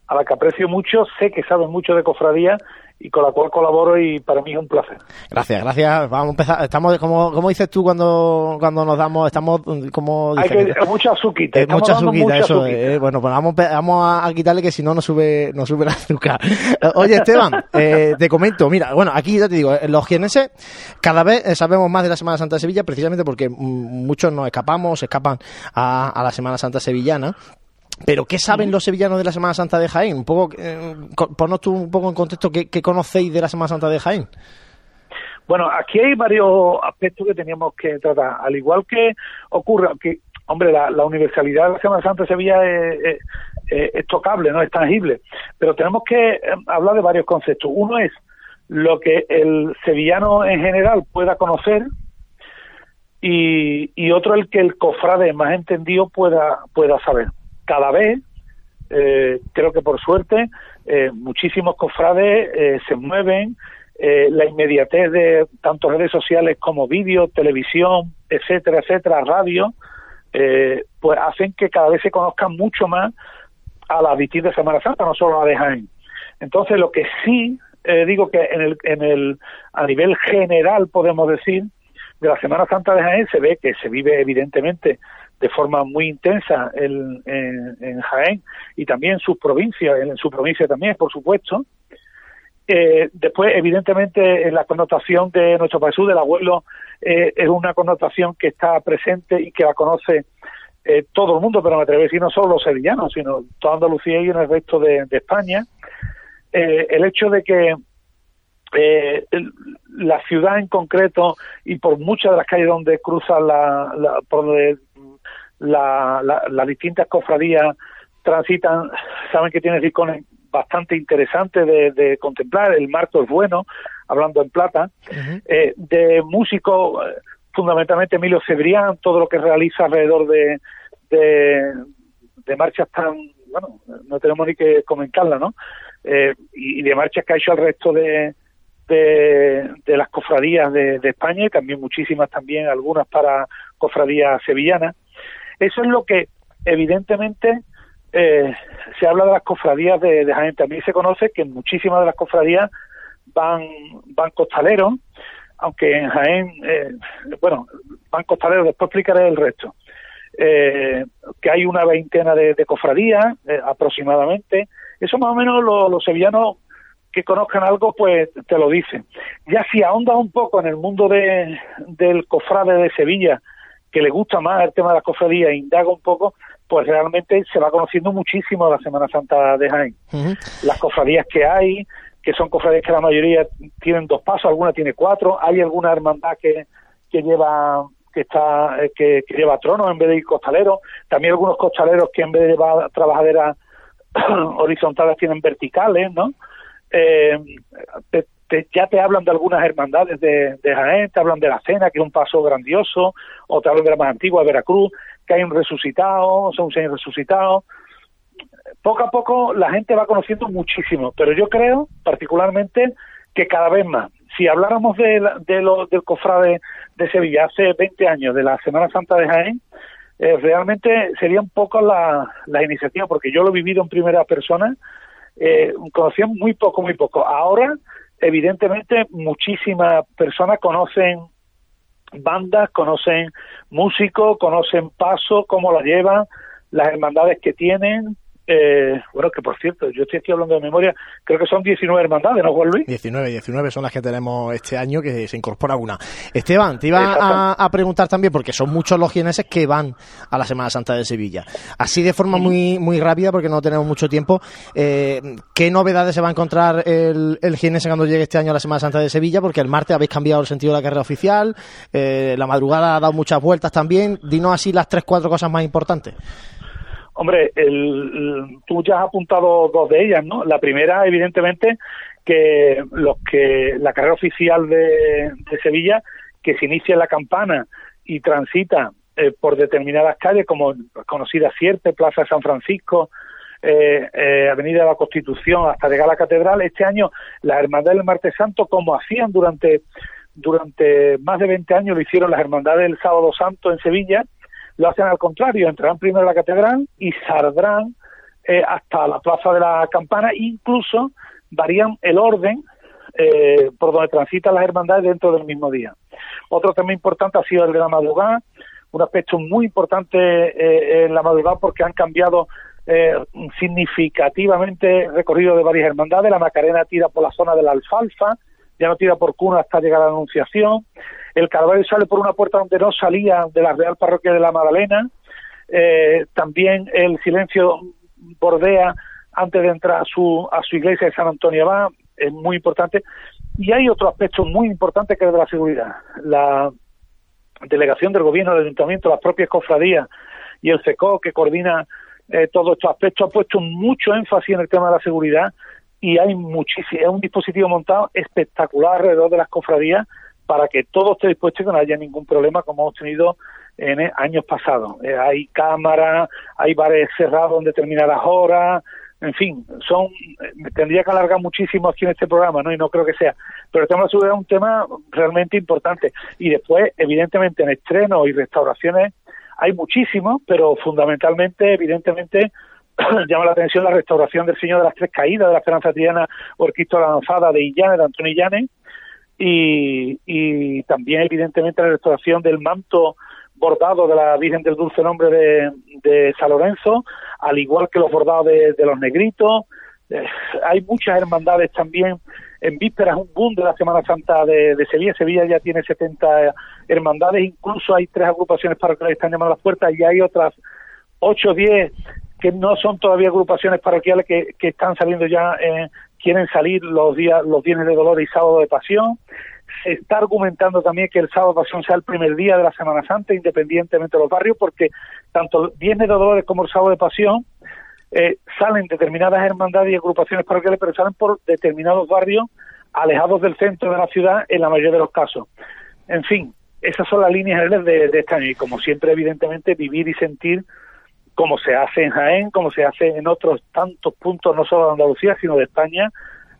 a la que aprecio mucho, sé que sabes mucho de cofradía y con la cual colaboro y para mí es un placer. Gracias, gracias. Vamos a empezar. Estamos, como, como dices tú cuando, cuando nos damos, estamos como... Hay que, mucha azuquita. Eh, mucha azuquita, eso. eh, bueno, pues vamos, vamos a, a quitarle que si no, no sube, no sube el azúcar. Oye, Esteban, eh, te comento, mira, bueno, aquí ya te digo, eh, los jienenses cada vez eh, sabemos más de la Semana Santa de Sevilla precisamente porque mm, muchos nos escapamos, se escapan a, a la Semana Santa sevillana. Pero, ¿qué saben los sevillanos de la Semana Santa de Jaén? Un poco, eh, ponnos tú un poco en contexto, ¿qué, qué conocéis de la Semana Santa de Jaén? Bueno, aquí hay varios aspectos que teníamos que tratar. Al igual que ocurre, que, hombre, la, la universalidad de la Semana Santa de Sevilla es, es- es- es tocable, no es tangible. Pero tenemos que eh, hablar de varios conceptos. Uno es lo que el sevillano en general pueda conocer y, y otro el que el cofrade más entendido pueda, pueda saber. Cada vez, eh, creo que por suerte, eh, muchísimos cofrades eh, se mueven, eh, la inmediatez de tanto redes sociales como vídeo, televisión, etcétera, etcétera, radio, pues hacen que cada vez se conozcan mucho más a las distintas Semana Santa, no solo a la de Jaén. Entonces, lo que sí digo que en el, en el, a nivel general podemos decir, de la Semana Santa de Jaén se ve que se vive evidentemente de forma muy intensa en, en, Jaén y también en sus provincias, en su provincia también, por supuesto. Eh, después, evidentemente, en la connotación de nuestro país, del abuelo, eh, es una connotación que está presente y que la conoce eh, todo el mundo, pero me atrevo a decir no solo los sevillanos, sino toda Andalucía y en el resto de, de España. Eh, el hecho de que eh, la ciudad en concreto y por muchas de las calles donde cruzan la, la- por donde la- la- las distintas cofradías transitan, saben que tiene rincones bastante interesantes de, de contemplar, el marco es bueno, hablando en plata, eh, de músicos, fundamentalmente Emilio Cebrián, todo lo que realiza alrededor de, de, de marchas tan, bueno, no tenemos ni que comentarla, ¿no? Eh, y, y de marchas que ha hecho el resto de, de, de las cofradías de, de España y también muchísimas también, algunas para cofradías sevillanas. Eso es lo que evidentemente eh, se habla de las cofradías de, Jaén. También se conoce que muchísimas de las cofradías van, van costaleros, aunque en Jaén, eh, bueno, van costaleros, después explicaré el resto. Eh, que hay una veintena de, cofradías aproximadamente. Eso más o menos lo- los sevillanos que conozcan algo, pues te lo dicen. Ya si ahondas un poco en el mundo de, del cofrade de Sevilla, que le gusta más el tema de las cofradías, e indaga un poco, pues realmente se va conociendo muchísimo la Semana Santa de Jaén. Las cofradías que hay, que son cofradías que la mayoría tienen dos pasos, alguna tiene cuatro, hay alguna hermandad que, que lleva que está eh, que, que lleva trono en vez de ir costalero, también algunos costaleros que en vez de llevar trabajaderas horizontales tienen verticales, ¿no? Eh, te- ya te hablan de algunas hermandades de, Jaén, te hablan de la Cena, que es un paso grandioso, o te hablan de la más antigua, Veracruz, que hay un resucitado, son un señor resucitado. Poco a poco la gente va conociendo muchísimo, pero yo creo particularmente que cada vez más. Si habláramos de, la- de lo- del cofrade de Sevilla hace 20 años, de la Semana Santa de Jaén, eh, realmente serían pocas las las iniciativas, porque yo lo he vivido en primera persona, eh, conocían muy poco, muy poco. Ahora, evidentemente, muchísimas personas conocen bandas, conocen músicos, conocen pasos, cómo la llevan, las hermandades que tienen eh, bueno, que por cierto, yo estoy aquí hablando de memoria, creo que son 19 hermandades, ¿no, Juan Luis? 19, 19 son las que tenemos este año que se incorpora una. Esteban, te iba a, a preguntar también, porque son muchos los jineses que van a la Semana Santa de Sevilla. Así de forma muy, muy rápida, porque no tenemos mucho tiempo, eh, ¿qué novedades se va a encontrar el, el cuando llegue este año a la Semana Santa de Sevilla? Porque el martes habéis cambiado el sentido de la carrera oficial, eh, la madrugada ha dado muchas vueltas también. Dinos así las tres, cuatro cosas más importantes. Hombre, el, tú ya has apuntado dos de ellas, ¿no? La primera, evidentemente, que los que la carrera oficial de, Sevilla, que se inicia en la campana y transita eh, por determinadas calles como conocida Sierpe, Plaza de San Francisco, eh, eh, Avenida de la Constitución hasta llegar a la Catedral. Este año las Hermandades del Martes Santo, como hacían durante, durante más de 20 años, lo hicieron las Hermandades del Sábado Santo en Sevilla, lo hacen al contrario, entrarán primero a la catedral y saldrán eh, hasta la plaza de la campana, incluso varían el orden eh, por donde transitan las hermandades dentro del mismo día. Otro tema importante ha sido el de la madrugada, un aspecto muy importante eh, en la madrugada porque han cambiado significativamente el recorrido de varias hermandades, la Macarena tira por la zona de la Alfalfa, ya no tira por Cuna hasta llegar a la Anunciación, el Calvario sale por una puerta donde no salía de la Real Parroquia de la Magdalena, eh, también el silencio bordea antes de entrar a su, a su iglesia de San Antonio Abad, es muy importante. Y hay otro aspecto muy importante que es de la seguridad. La delegación del gobierno, del ayuntamiento, las propias cofradías y el CECO que coordina eh, todos estos aspectos ha puesto mucho énfasis en el tema de la seguridad y hay muchísimo, es un dispositivo montado espectacular alrededor de las cofradías para que todo esté dispuesto y que no haya ningún problema como hemos tenido en eh, años pasados. Eh, hay cámaras, hay bares cerrados en determinadas horas, en fin, son eh, tendría que alargar muchísimo aquí en este programa, ¿no? Y no creo que sea. Pero el tema de la seguridad es un tema realmente importante. Y después, evidentemente, en estrenos y restauraciones hay muchísimos, pero fundamentalmente, evidentemente, llama la atención la restauración del Señor de las Tres Caídas de la Esperanza Triana Orquisto la Lanzada de Illane, de Antonio Illane, y, y también evidentemente la restauración del manto bordado de la Virgen del Dulce Nombre de, San Lorenzo, al igual que los bordados de, los negritos. Eh, hay muchas hermandades también. En vísperas, un boom de la Semana Santa de, Sevilla. Sevilla ya tiene 70 hermandades, incluso hay tres agrupaciones parroquiales que están llamando a las puertas y hay otras 8 o 10 que no son todavía agrupaciones parroquiales que, que están saliendo ya eh, quieren salir los días, los viernes de dolor y sábado de pasión. Se está argumentando también que el sábado de pasión sea el primer día de la Semana Santa, independientemente de los barrios, porque tanto viernes de dolores como el sábado de pasión eh, salen determinadas hermandades y agrupaciones parroquiales, pero salen por determinados barrios alejados del centro de la ciudad en la mayoría de los casos. En fin, esas son las líneas de, de este año y como siempre, evidentemente, vivir y sentir como se hace en Jaén, como se hace en otros tantos puntos, no solo de Andalucía, sino de España,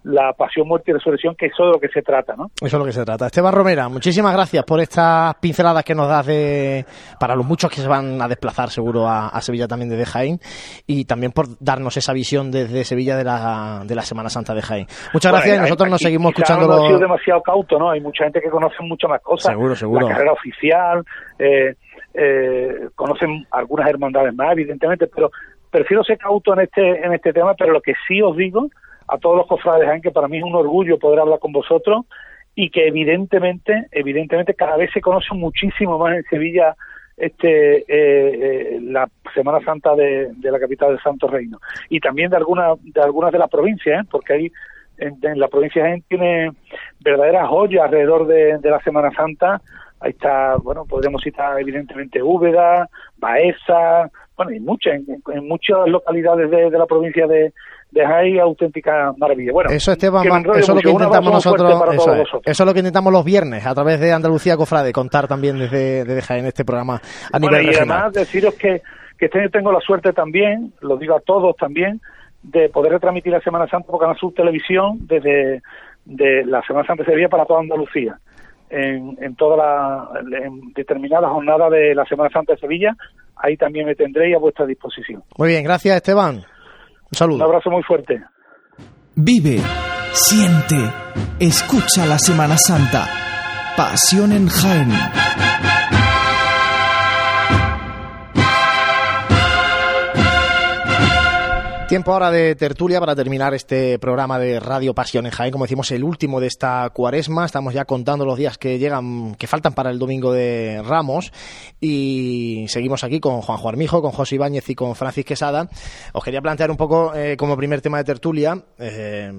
la pasión, muerte y resurrección, que eso es de lo que se trata, ¿no? Eso es lo que se trata. Esteban Romera, muchísimas gracias por estas pinceladas que nos das de, para los muchos que se van a desplazar seguro a, Sevilla también desde Jaén y también por darnos esa visión desde Sevilla de la, de la Semana Santa de Jaén. Muchas gracias y nosotros nos seguimos escuchando. No sido demasiado cauto, ¿no? Hay mucha gente que conoce mucho más cosas. Seguro, seguro. La carrera oficial, eh, eh, conocen algunas hermandades más, evidentemente, pero prefiero ser cauto en este, en este tema, pero lo que sí os digo a todos los cofrades que para mí es un orgullo poder hablar con vosotros y que evidentemente, evidentemente cada vez se conoce muchísimo más en Sevilla este eh, eh, la Semana Santa de, la capital del Santo Reino y también de algunas de algunas de las provincias, ¿eh? porque ahí en, la provincia de tiene verdaderas joyas alrededor de, de la Semana Santa Ahí está, bueno, podríamos citar evidentemente Úbeda, Baeza, bueno, y muchas, en, muchas localidades de, la provincia de, de Jaén, auténtica maravilla. Bueno, eso, Esteban, eso es lo que intentamos nosotros, eso es, lo que intentamos los viernes, a través de Andalucía Cofrade, contar también desde, desde Jaén este programa a nivel y regional. además deciros que, que este tengo la suerte también, lo digo a todos también, de poder retransmitir la Semana Santa por Canal Sur Televisión desde de la Semana Santa Sevilla para toda Andalucía en, en toda la en determinada jornada de la Semana Santa de Sevilla. Ahí también me tendré a vuestra disposición. Muy bien, gracias Esteban. Un saludo. Un abrazo muy fuerte. Vive, siente, escucha la Semana Santa. Pasión en Jaén. Tiempo ahora de tertulia para terminar este programa de Radio Pasión en Jaén, como decimos, el último de esta cuaresma. Estamos ya contando los días que llegan, que faltan para el domingo de Ramos. Y seguimos aquí con Juanjo Armijo, con José Ibáñez y con Francis Quesada. Os quería plantear un poco, eh, como primer tema de tertulia, eh,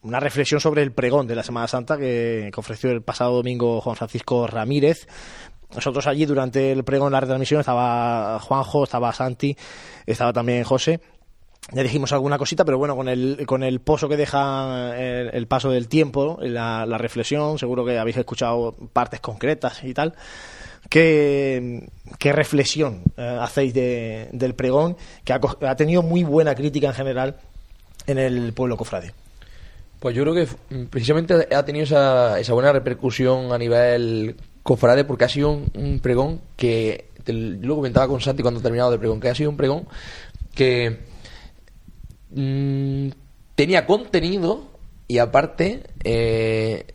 una reflexión sobre el pregón de la Semana Santa que, que ofreció el pasado domingo Juan Francisco Ramírez. Nosotros allí durante el pregón, la retransmisión, estaba Juanjo, estaba Santi, estaba también José. Ya dijimos alguna cosita, pero bueno, con el, con el pozo que deja el, el paso del tiempo, la, reflexión, seguro que habéis escuchado partes concretas y tal. ¿Qué, qué reflexión eh, hacéis de, del pregón, que ha, tenido muy buena crítica en general en el pueblo cofrade? Pues yo creo que precisamente ha tenido esa, esa buena repercusión a nivel cofrade porque ha sido un, un pregón que, te lo comentaba con Santi cuando terminado el pregón, que ha sido un pregón que mmm, tenía contenido y aparte eh,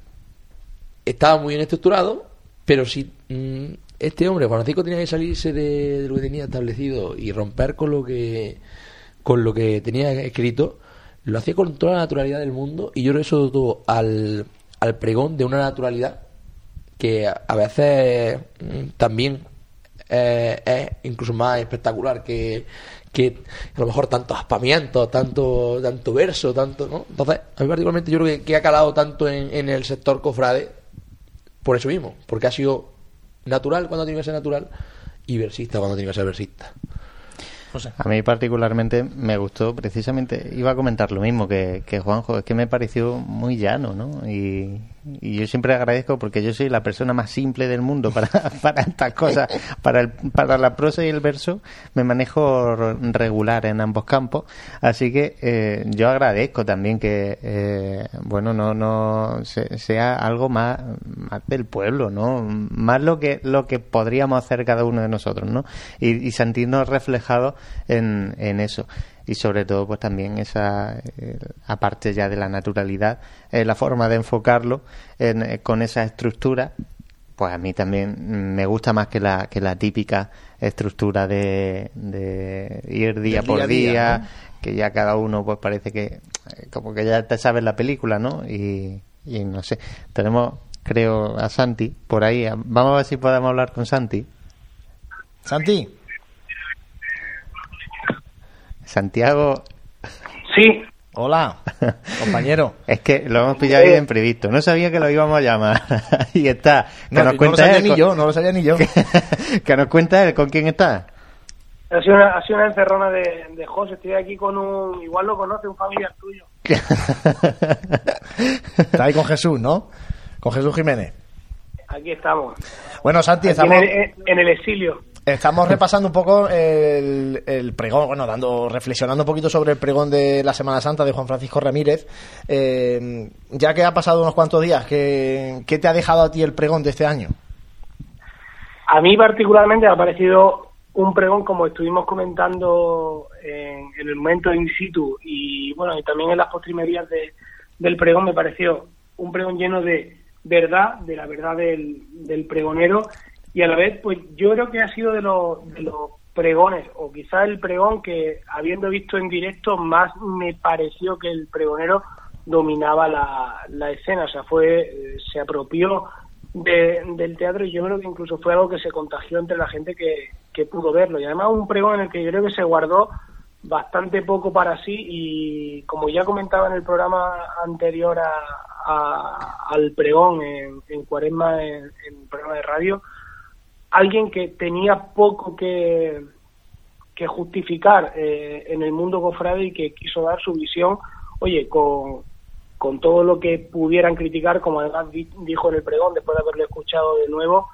estaba muy bien estructurado, pero si mmm, este hombre, Francisco, tenía que salirse de, lo que tenía establecido y romper con lo que con lo que tenía escrito, lo hacía con toda la naturalidad del mundo y yo creo eso todo al, al pregón de una naturalidad que a veces mmm, también eh, es incluso más espectacular que, que a lo mejor tanto aspamiento, tanto, tanto verso, tanto, ¿no? Entonces, a mí particularmente yo creo que, que ha calado tanto en, en, el sector cofrade por eso mismo, porque ha sido natural cuando tiene que ser natural y versista cuando tiene que ser versista. A mí particularmente me gustó, precisamente, iba a comentar lo mismo que, que Juanjo, es que me pareció muy llano, ¿no? Y, y, yo siempre agradezco porque yo soy la persona más simple del mundo para, para estas cosas, para, el, para la prosa y el verso me manejo regular en ambos campos, así que eh, yo agradezco también que, eh, bueno, no, no se, sea algo más, más del pueblo, ¿no? Más lo que, lo que podríamos hacer cada uno de nosotros, ¿no? Y, y sentirnos reflejados en, en eso y sobre todo pues también esa eh, aparte ya de la naturalidad eh, la forma de enfocarlo en, eh, con esa estructura pues a mí también me gusta más que la que la típica estructura de, de ir día, día por día, día ¿no? que ya cada uno pues parece que como que ya te sabes la película no y, y no sé. Tenemos creo a Santi por ahí. Vamos a ver si podemos hablar con Santi. Santi Santiago. Sí. Hola, compañero. es que lo hemos pillado ahí de imprevisto. No sabía que lo íbamos a llamar. y está. Que no, nos cuenta no lo sabía ni yo, no lo sabía ni yo. que, que nos cuenta él con quién está. Ha sido una, ha sido una encerrona de, de José. Estoy aquí con un. Igual lo conoce, un familiar tuyo. está ahí con Jesús, ¿no? Con Jesús Jiménez. Aquí estamos. Bueno, Santi, aquí estamos. En el, en el exilio. Estamos repasando un poco el, el, pregón, bueno, dando, reflexionando un poquito sobre el pregón de la Semana Santa de Juan Francisco Ramírez. Eh, ya que ha pasado unos cuantos días, ¿qué, ¿qué, te ha dejado a ti el pregón de este año? A mí particularmente me ha parecido un pregón, como estuvimos comentando en, en el momento in situ y bueno, y también en las postrimerías de, del pregón, me pareció un pregón lleno de verdad, de la verdad del, del pregonero y a la vez, pues yo creo que ha sido de los, de los pregones, o quizás el pregón que, habiendo visto en directo, más me pareció que el pregonero dominaba la, la escena, o sea, fue, se apropió de, del teatro y yo creo que incluso fue algo que se contagió entre la gente que, que pudo verlo. Y además un pregón en el que yo creo que se guardó bastante poco para sí y como ya comentaba en el programa anterior a, a, al pregón en, en Cuaresma, en, en el programa de radio, alguien que tenía poco que, justificar eh, en el mundo cofrade y que quiso dar su visión, oye, con, con todo lo que pudieran criticar, como además dijo en el pregón, después de haberlo escuchado de nuevo,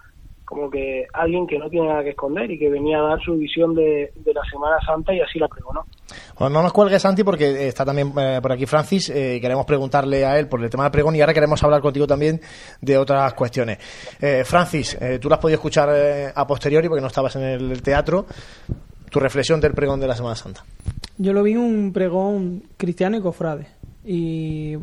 como que alguien que no tiene nada que esconder y que venía a dar su visión de, la Semana Santa y así la pregonó. Bueno, no nos cuelgues, Santi, porque está también eh, por aquí Francis. Eh, queremos preguntarle a él por el tema del pregón y ahora queremos hablar contigo también de otras cuestiones. Eh, Francis, tú lo has podido escuchar a posteriori porque no estabas en el teatro. Tu reflexión del pregón de la Semana Santa. Yo lo vi un pregón cristiano y cofrade. Y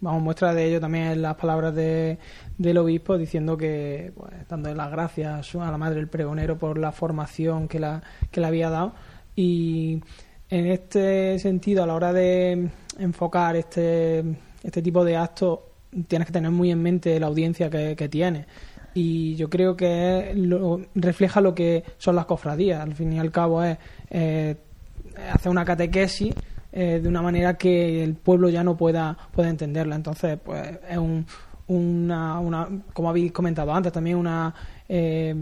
vamos, muestra de ello también las palabras de, del obispo diciendo que, pues, dando las gracias a la madre del pregonero por la formación que la, que le había dado. Y en este sentido, a la hora de enfocar este, este tipo de actos, tienes que tener muy en mente la audiencia que, que tienes. Y yo creo que lo, refleja lo que son las cofradías. Al fin y al cabo es eh, hacer una catequesis eh, de una manera que el pueblo ya no pueda, pueda entenderla. Entonces, pues es un, una, una, como habéis comentado antes, también una eh,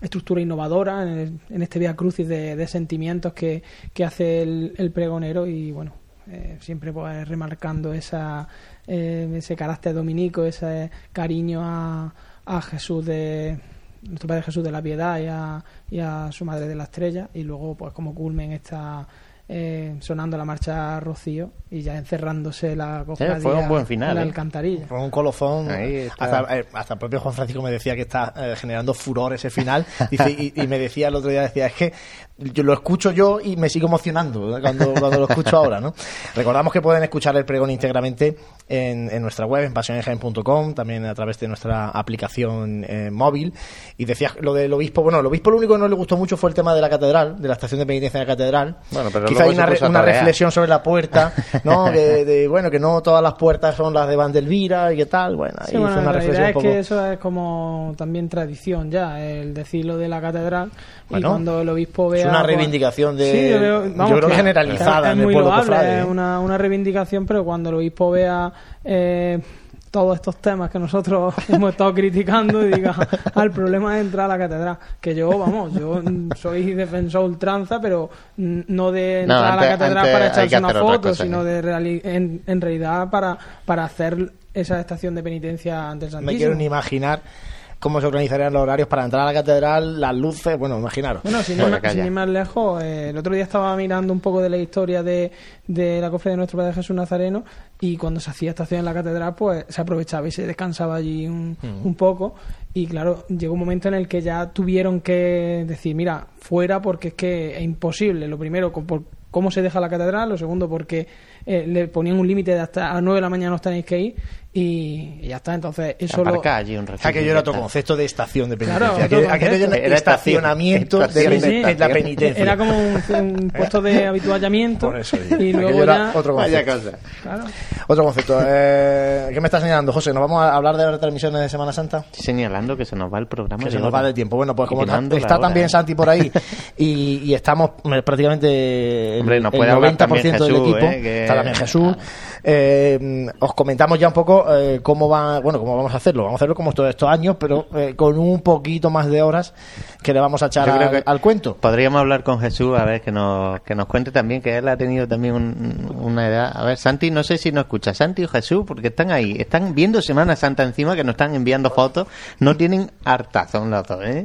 estructura innovadora en, este vía crucis de, sentimientos que, que hace el, el pregonero y bueno, eh, siempre pues remarcando esa, eh, ese carácter dominico, ese cariño a, a Jesús de nuestro Padre Jesús de la Piedad y a, y a su Madre de la Estrella y luego pues como culmen esta eh, sonando la marcha Rocío y ya encerrándose la cofradía fue un buen final, en la ¿eh? alcantarilla. Fue un colofón. Hasta, eh, hasta el propio Juan Francisco me decía que está eh, generando furor ese final. Dice, y, y me decía el otro día, decía, es que yo lo escucho yo y me sigo emocionando cuando, cuando lo escucho ahora, ¿no? Recordamos que pueden escuchar el pregón íntegramente en, en nuestra web, en pasionenjaen.com, también a través de nuestra aplicación eh, móvil. Y decía lo del obispo, bueno, el obispo lo único que no le gustó mucho fue el tema de la catedral, de la estación de penitencia de la catedral. Bueno, pero Quizá hay una, re- una reflexión sobre la puerta, ¿no? De, de, bueno, que no todas las puertas son las de Vandelvira y qué tal. Bueno, ahí Sí, bueno, fue una reflexión es un poco. que eso es como también tradición ya, el decirlo de la catedral Bueno, y cuando el obispo vea... es una pues- reivindicación de- Sí, yo creo, yo vamos, creo que generalizada es en el muy loable, es una, una reivindicación, pero cuando el obispo vea... Eh, todos estos temas que nosotros hemos estado criticando y diga, ah, el problema es entrar a la catedral. Que yo, vamos, yo soy defensor ultranza, pero no de No, entrar a la catedral para echarse una foto, cosa, sino ¿eh? de reali- en, en realidad para, para hacer esa estación de penitencia ante el Me Santísimo. quiero ni imaginar cómo se organizarían los horarios para entrar a la catedral, las luces, bueno, imaginaros. Bueno, sin, ir, más- sin ir más lejos, eh, el otro día estaba mirando un poco de la historia de, de la cofre de nuestro Padre Jesús Nazareno y cuando se hacía estación en la catedral, pues se aprovechaba y se descansaba allí un, un poco. Y claro, llegó un momento en el que ya tuvieron que decir, mira, fuera porque es que es imposible. Lo primero, por cómo se deja la catedral, lo segundo, porque eh, le ponían un límite de hasta a las 9 de la mañana os tenéis que ir y, y ya está. Entonces, eso lo... Allí un Aquello era otro concepto de estación de Claro, penitencia. otro aquello, era Era estacionamiento de, estación, la penitencia. Era como un, un puesto de habituallamiento Por eso digo. y luego era ya... otro Vaya concepto. cosa. Claro. Otro concepto. Eh, ¿Qué me estás señalando, José? ¿Nos vamos a hablar de las retransmisiones de Semana Santa? Estoy señalando que se nos va el programa. Que se nos hora. va del tiempo. Bueno, pues como está, también ¿eh? Santi por ahí y, y estamos eh, prácticamente el, Hombre, nos el puede hablar 90% también del Jesús, equipo. ¿eh? Que- Está también Jesús. Eh, os comentamos ya un poco eh, cómo va, bueno, cómo vamos a hacerlo. Vamos a hacerlo como todos estos años, pero eh, con un poquito más de horas que le vamos a echar al cuento. Podríamos hablar con Jesús, a ver, que nos, que nos cuente también, que él ha tenido también un- una edad. A ver, Santi, no sé si nos escucha. Santi o Jesús, porque están ahí, están viendo Semana Santa encima, que nos están enviando fotos. No tienen hartazón los dos, ¿eh?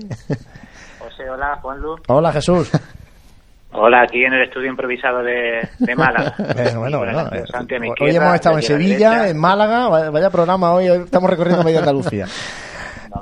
José, hola, Juanlu. Hola, Jesús. Hola, aquí en el estudio improvisado de, de Málaga. Bueno, bueno, noches, eh, hoy hemos estado en Sevilla, en Málaga, vaya, vaya programa hoy, hoy estamos recorriendo media Andalucía.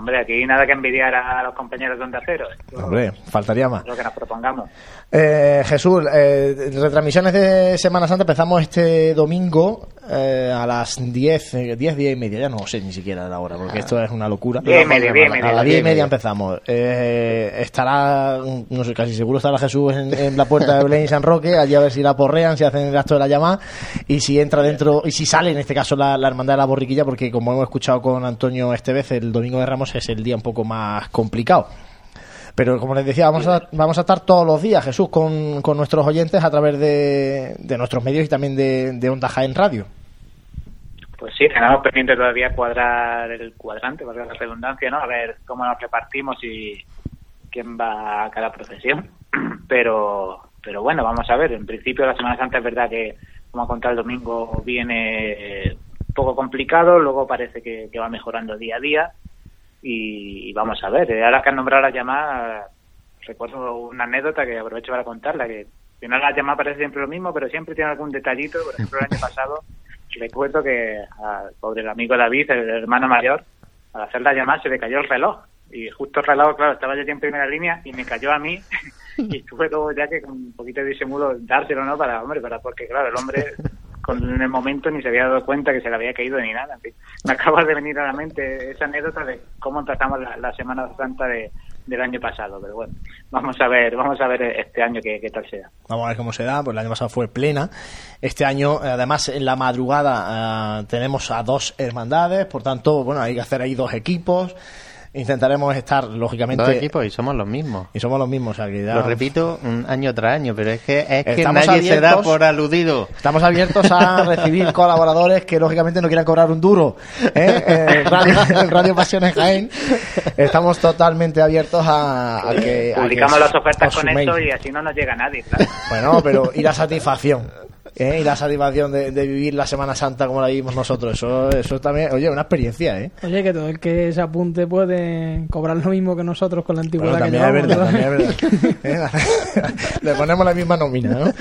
Hombre, aquí nada que envidiar a los compañeros de Onda Cero. Hombre, faltaría más. Lo que nos propongamos. Eh, Jesús, eh, retransmisiones de Semana Santa empezamos este domingo eh, a las 10, eh, 10, 10 y media, ya no sé ni siquiera la hora, porque esto es una locura. Diez y media, diez y A media. las 10 y media empezamos. Eh, estará, no sé, casi seguro estará Jesús en, en la puerta de Belén y San Roque, allí a ver si la porrean, si hacen el acto de la llamada, y si entra dentro, y si sale en este caso la, la Hermandad de la Borriquilla, porque como hemos escuchado con Antonio este vez, el domingo de Ramos es el día un poco más complicado. Pero como les decía, vamos a, vamos a estar todos los días, Jesús, con, con nuestros oyentes a través de, de nuestros medios y también de, de Onda Jaén Radio. Pues sí, tenemos pendiente todavía cuadrar el cuadrante, valga la redundancia, ¿no? A ver cómo nos repartimos y quién va a cada procesión. Pero, pero bueno, vamos a ver. En principio, la Semana Santa es verdad que, como ha contado el domingo, viene un poco complicado, luego parece que va mejorando día a día. Y, y vamos a ver. Eh, Ahora que han nombrado las llamadas, recuerdo una anécdota que aprovecho para contarla, que al final la llamada parece siempre lo mismo, pero siempre tiene algún detallito. Por ejemplo, el año pasado recuerdo que al pobre amigo David, el hermano mayor, al hacer la llamada se le cayó el reloj. Y justo el reloj, claro, estaba yo en primera línea y me cayó a mí. y tuve luego ya que con un poquito de disimulo dárselo, ¿no? Para, hombre, para, porque claro, el hombre en el momento ni se había dado cuenta que se le había caído ni nada. En fin, me acaba de venir a la mente esa anécdota de cómo empezamos la, la Semana Santa de, del año pasado, pero bueno, vamos a ver, vamos a ver este año qué, qué tal sea. Vamos a ver cómo se da, pues el año pasado fue plena. Este año, además, en la madrugada eh, tenemos a dos hermandades, por tanto, bueno, hay que hacer ahí dos equipos. Intentaremos estar, lógicamente. Dos equipos y somos los mismos. Y somos los mismos, o sea, que ya- Lo repito un año tras año, pero es que, es que Estamos nadie se da abiertos- por aludido. Estamos abiertos a recibir colaboradores que lógicamente no quieran cobrar un duro ¿eh? en, Radio, en Radio Pasiones Jaén. Estamos totalmente abiertos a, a que... a que Publicamos las ofertas con esto y así no nos llega nadie, claro. Bueno, pero y la satisfacción. ¿Eh? Y la satisfacción de, de vivir la Semana Santa como la vivimos nosotros. Eso, eso también, oye, una experiencia, ¿eh? Oye, que todo el que se apunte puede cobrar lo mismo que nosotros con la antigüedad Bueno, que también es llevamos. verdad, ¿no? también es verdad. ¿Eh? Le ponemos la misma nómina, ¿no?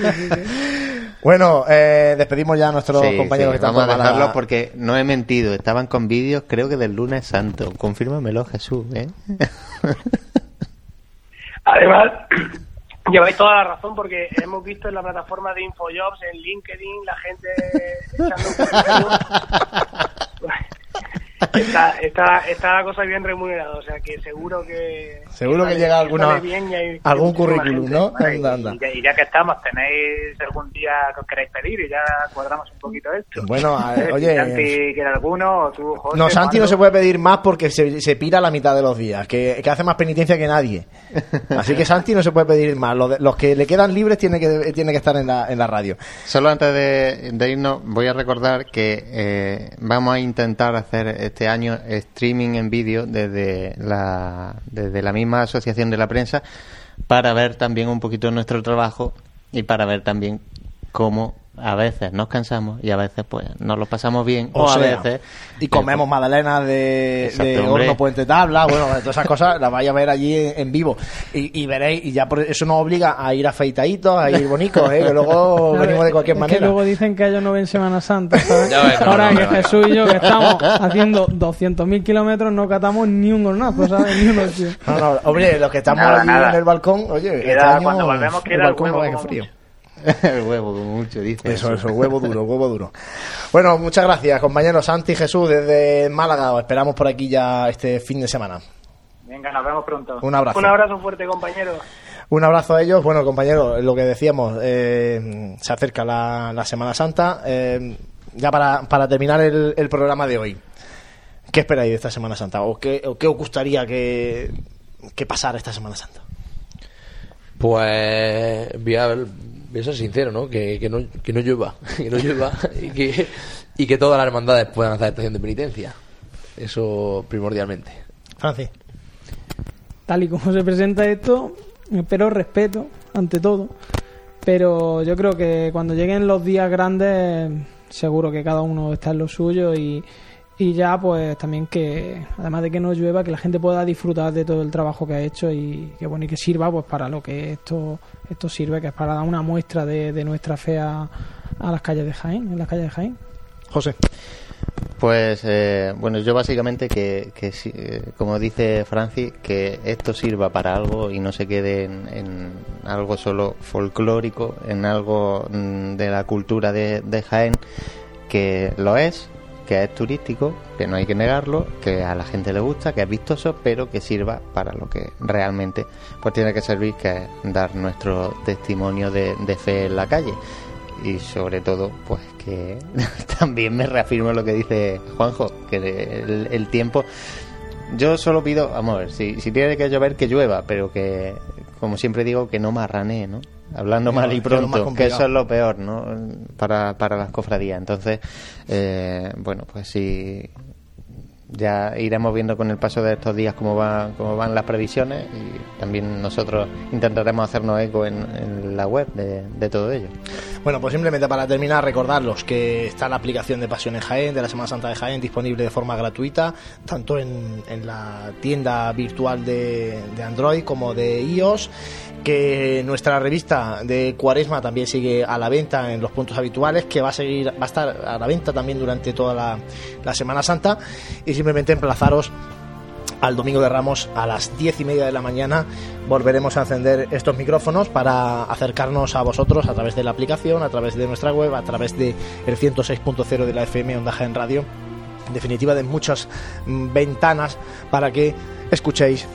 Bueno, eh, despedimos ya a nuestros Sí, compañeros sí, que están vamos a por Málaga. dejarlo porque no he mentido. Estaban con vídeos, creo que del lunes santo. Confírmamelo, Jesús, ¿eh? Además, lleváis toda la razón porque hemos visto en la plataforma de Infojobs, en LinkedIn, la gente echando un. está, está, está la cosa bien remunerada, o sea que seguro que... Seguro que llega alguna, bien y hay algún currículum, gente. ¿no? Anda, anda. Y, ya, y ya que estamos, tenéis algún día que os queréis pedir y ya cuadramos un poquito esto. Bueno, a ver, Eh, oye, Santi quiere alguno, o tú, José, No, Santi no se puede pedir más porque se, se pira la mitad de los días, que, que hace más penitencia que nadie. Así que Santi no se puede pedir más. Los, los que le quedan libres tiene que, tiene que estar en la, en la radio. Solo antes de, de irnos, voy a recordar que eh, vamos a intentar hacer este año streaming en vídeo desde la, desde la misma asociación de la prensa para ver también un poquito nuestro trabajo y para ver también cómo a veces nos cansamos y a veces pues nos lo pasamos bien o, O a veces Y comemos magdalenas de, Exacto, de hombre. horno puente tabla, bueno, todas esas cosas las vais a ver allí en, en vivo. Y, y veréis, y ya por eso nos obliga a ir afeitaditos, a ir bonitos, ¿eh? que luego venimos de cualquier Es manera. que luego dicen que ellos no ven Semana Santa, ¿sabes? Ya ves, no, Ahora no, que no, no. Jesús y yo que estamos haciendo 200.000 kilómetros no catamos ni un hornazo, ¿sabes? Ni un hostia. No, no, hombre, los que estamos Nada, allí nada. en el balcón, oye, Queda- este año cuando volvemos el queda el balcón huevo frío. el huevo como mucho dice Eso, eso, huevo duro, huevo duro. Bueno, muchas gracias, compañeros Santi y Jesús desde Málaga. Os esperamos por aquí ya este fin de semana. Venga, nos vemos pronto. Un abrazo. Un abrazo fuerte, compañero. Un abrazo a ellos. Bueno, compañeros, lo que decíamos, eh, se acerca la, la Semana Santa. Eh, ya para, para terminar el, el programa de hoy, ¿qué esperáis de esta Semana Santa? ¿O qué, o qué os gustaría que, que pasara esta Semana Santa? Pues voy a, voy a ser sincero, ¿no? Que, que no que no llueva, que no llueva y que, y que todas las hermandades puedan hacer estación de penitencia. Eso primordialmente. Francis. Tal y como se presenta esto, espero respeto ante todo. Pero yo creo que cuando lleguen los días grandes, seguro que cada uno está en lo suyo y, y ya pues también que, además de que no llueva, que la gente pueda disfrutar de todo el trabajo que ha hecho y que bueno y que sirva pues para lo que esto, esto sirve, que es para dar una muestra de, de nuestra fe a, a las calles de Jaén, en las calles de Jaén. José. Pues eh, bueno, yo básicamente que, que eh, como dice Francis, que esto sirva para algo y no se quede en, en algo solo folclórico, en algo mm, de la cultura de, de Jaén, que lo es, que es turístico, que no hay que negarlo, que a la gente le gusta, que es vistoso, pero que sirva para lo que realmente pues tiene que servir, que es dar nuestro testimonio de, fe en la calle. Y sobre todo pues que también me reafirmo lo que dice Juanjo que el, el tiempo yo solo pido vamos a ver si, si tiene que llover que llueva pero que como siempre digo que no marranee no hablando mal y pronto que, eso es lo peor no para, para las cofradías. Entonces eh, bueno pues si ya iremos viendo con el paso de estos días cómo, va, cómo van las previsiones y también nosotros intentaremos hacernos eco en, en la web de, todo ello. Bueno, pues simplemente para terminar, recordarlos que está la aplicación de Pasiones Jaén, de la Semana Santa de Jaén, disponible de forma gratuita, tanto en, en la tienda virtual de Android como de iOS, que nuestra revista de Cuaresma también sigue a la venta en los puntos habituales, que va a seguir, va a estar a la venta también durante toda la, Semana Santa, y simplemente emplazaros al domingo de Ramos a las diez y media de la mañana. Volveremos a encender estos micrófonos para acercarnos a vosotros a través de la aplicación, a través de nuestra web, a través de el 106.0 de la FM Onda en Radio, en definitiva de muchas mm, ventanas para que escuchéis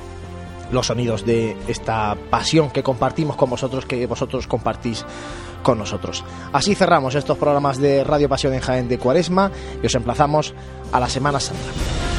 los sonidos de esta pasión que compartimos con vosotros, que vosotros compartís con nosotros. Así cerramos estos programas de Radio Pasión en Jaén de Cuaresma y os emplazamos a la Semana Santa.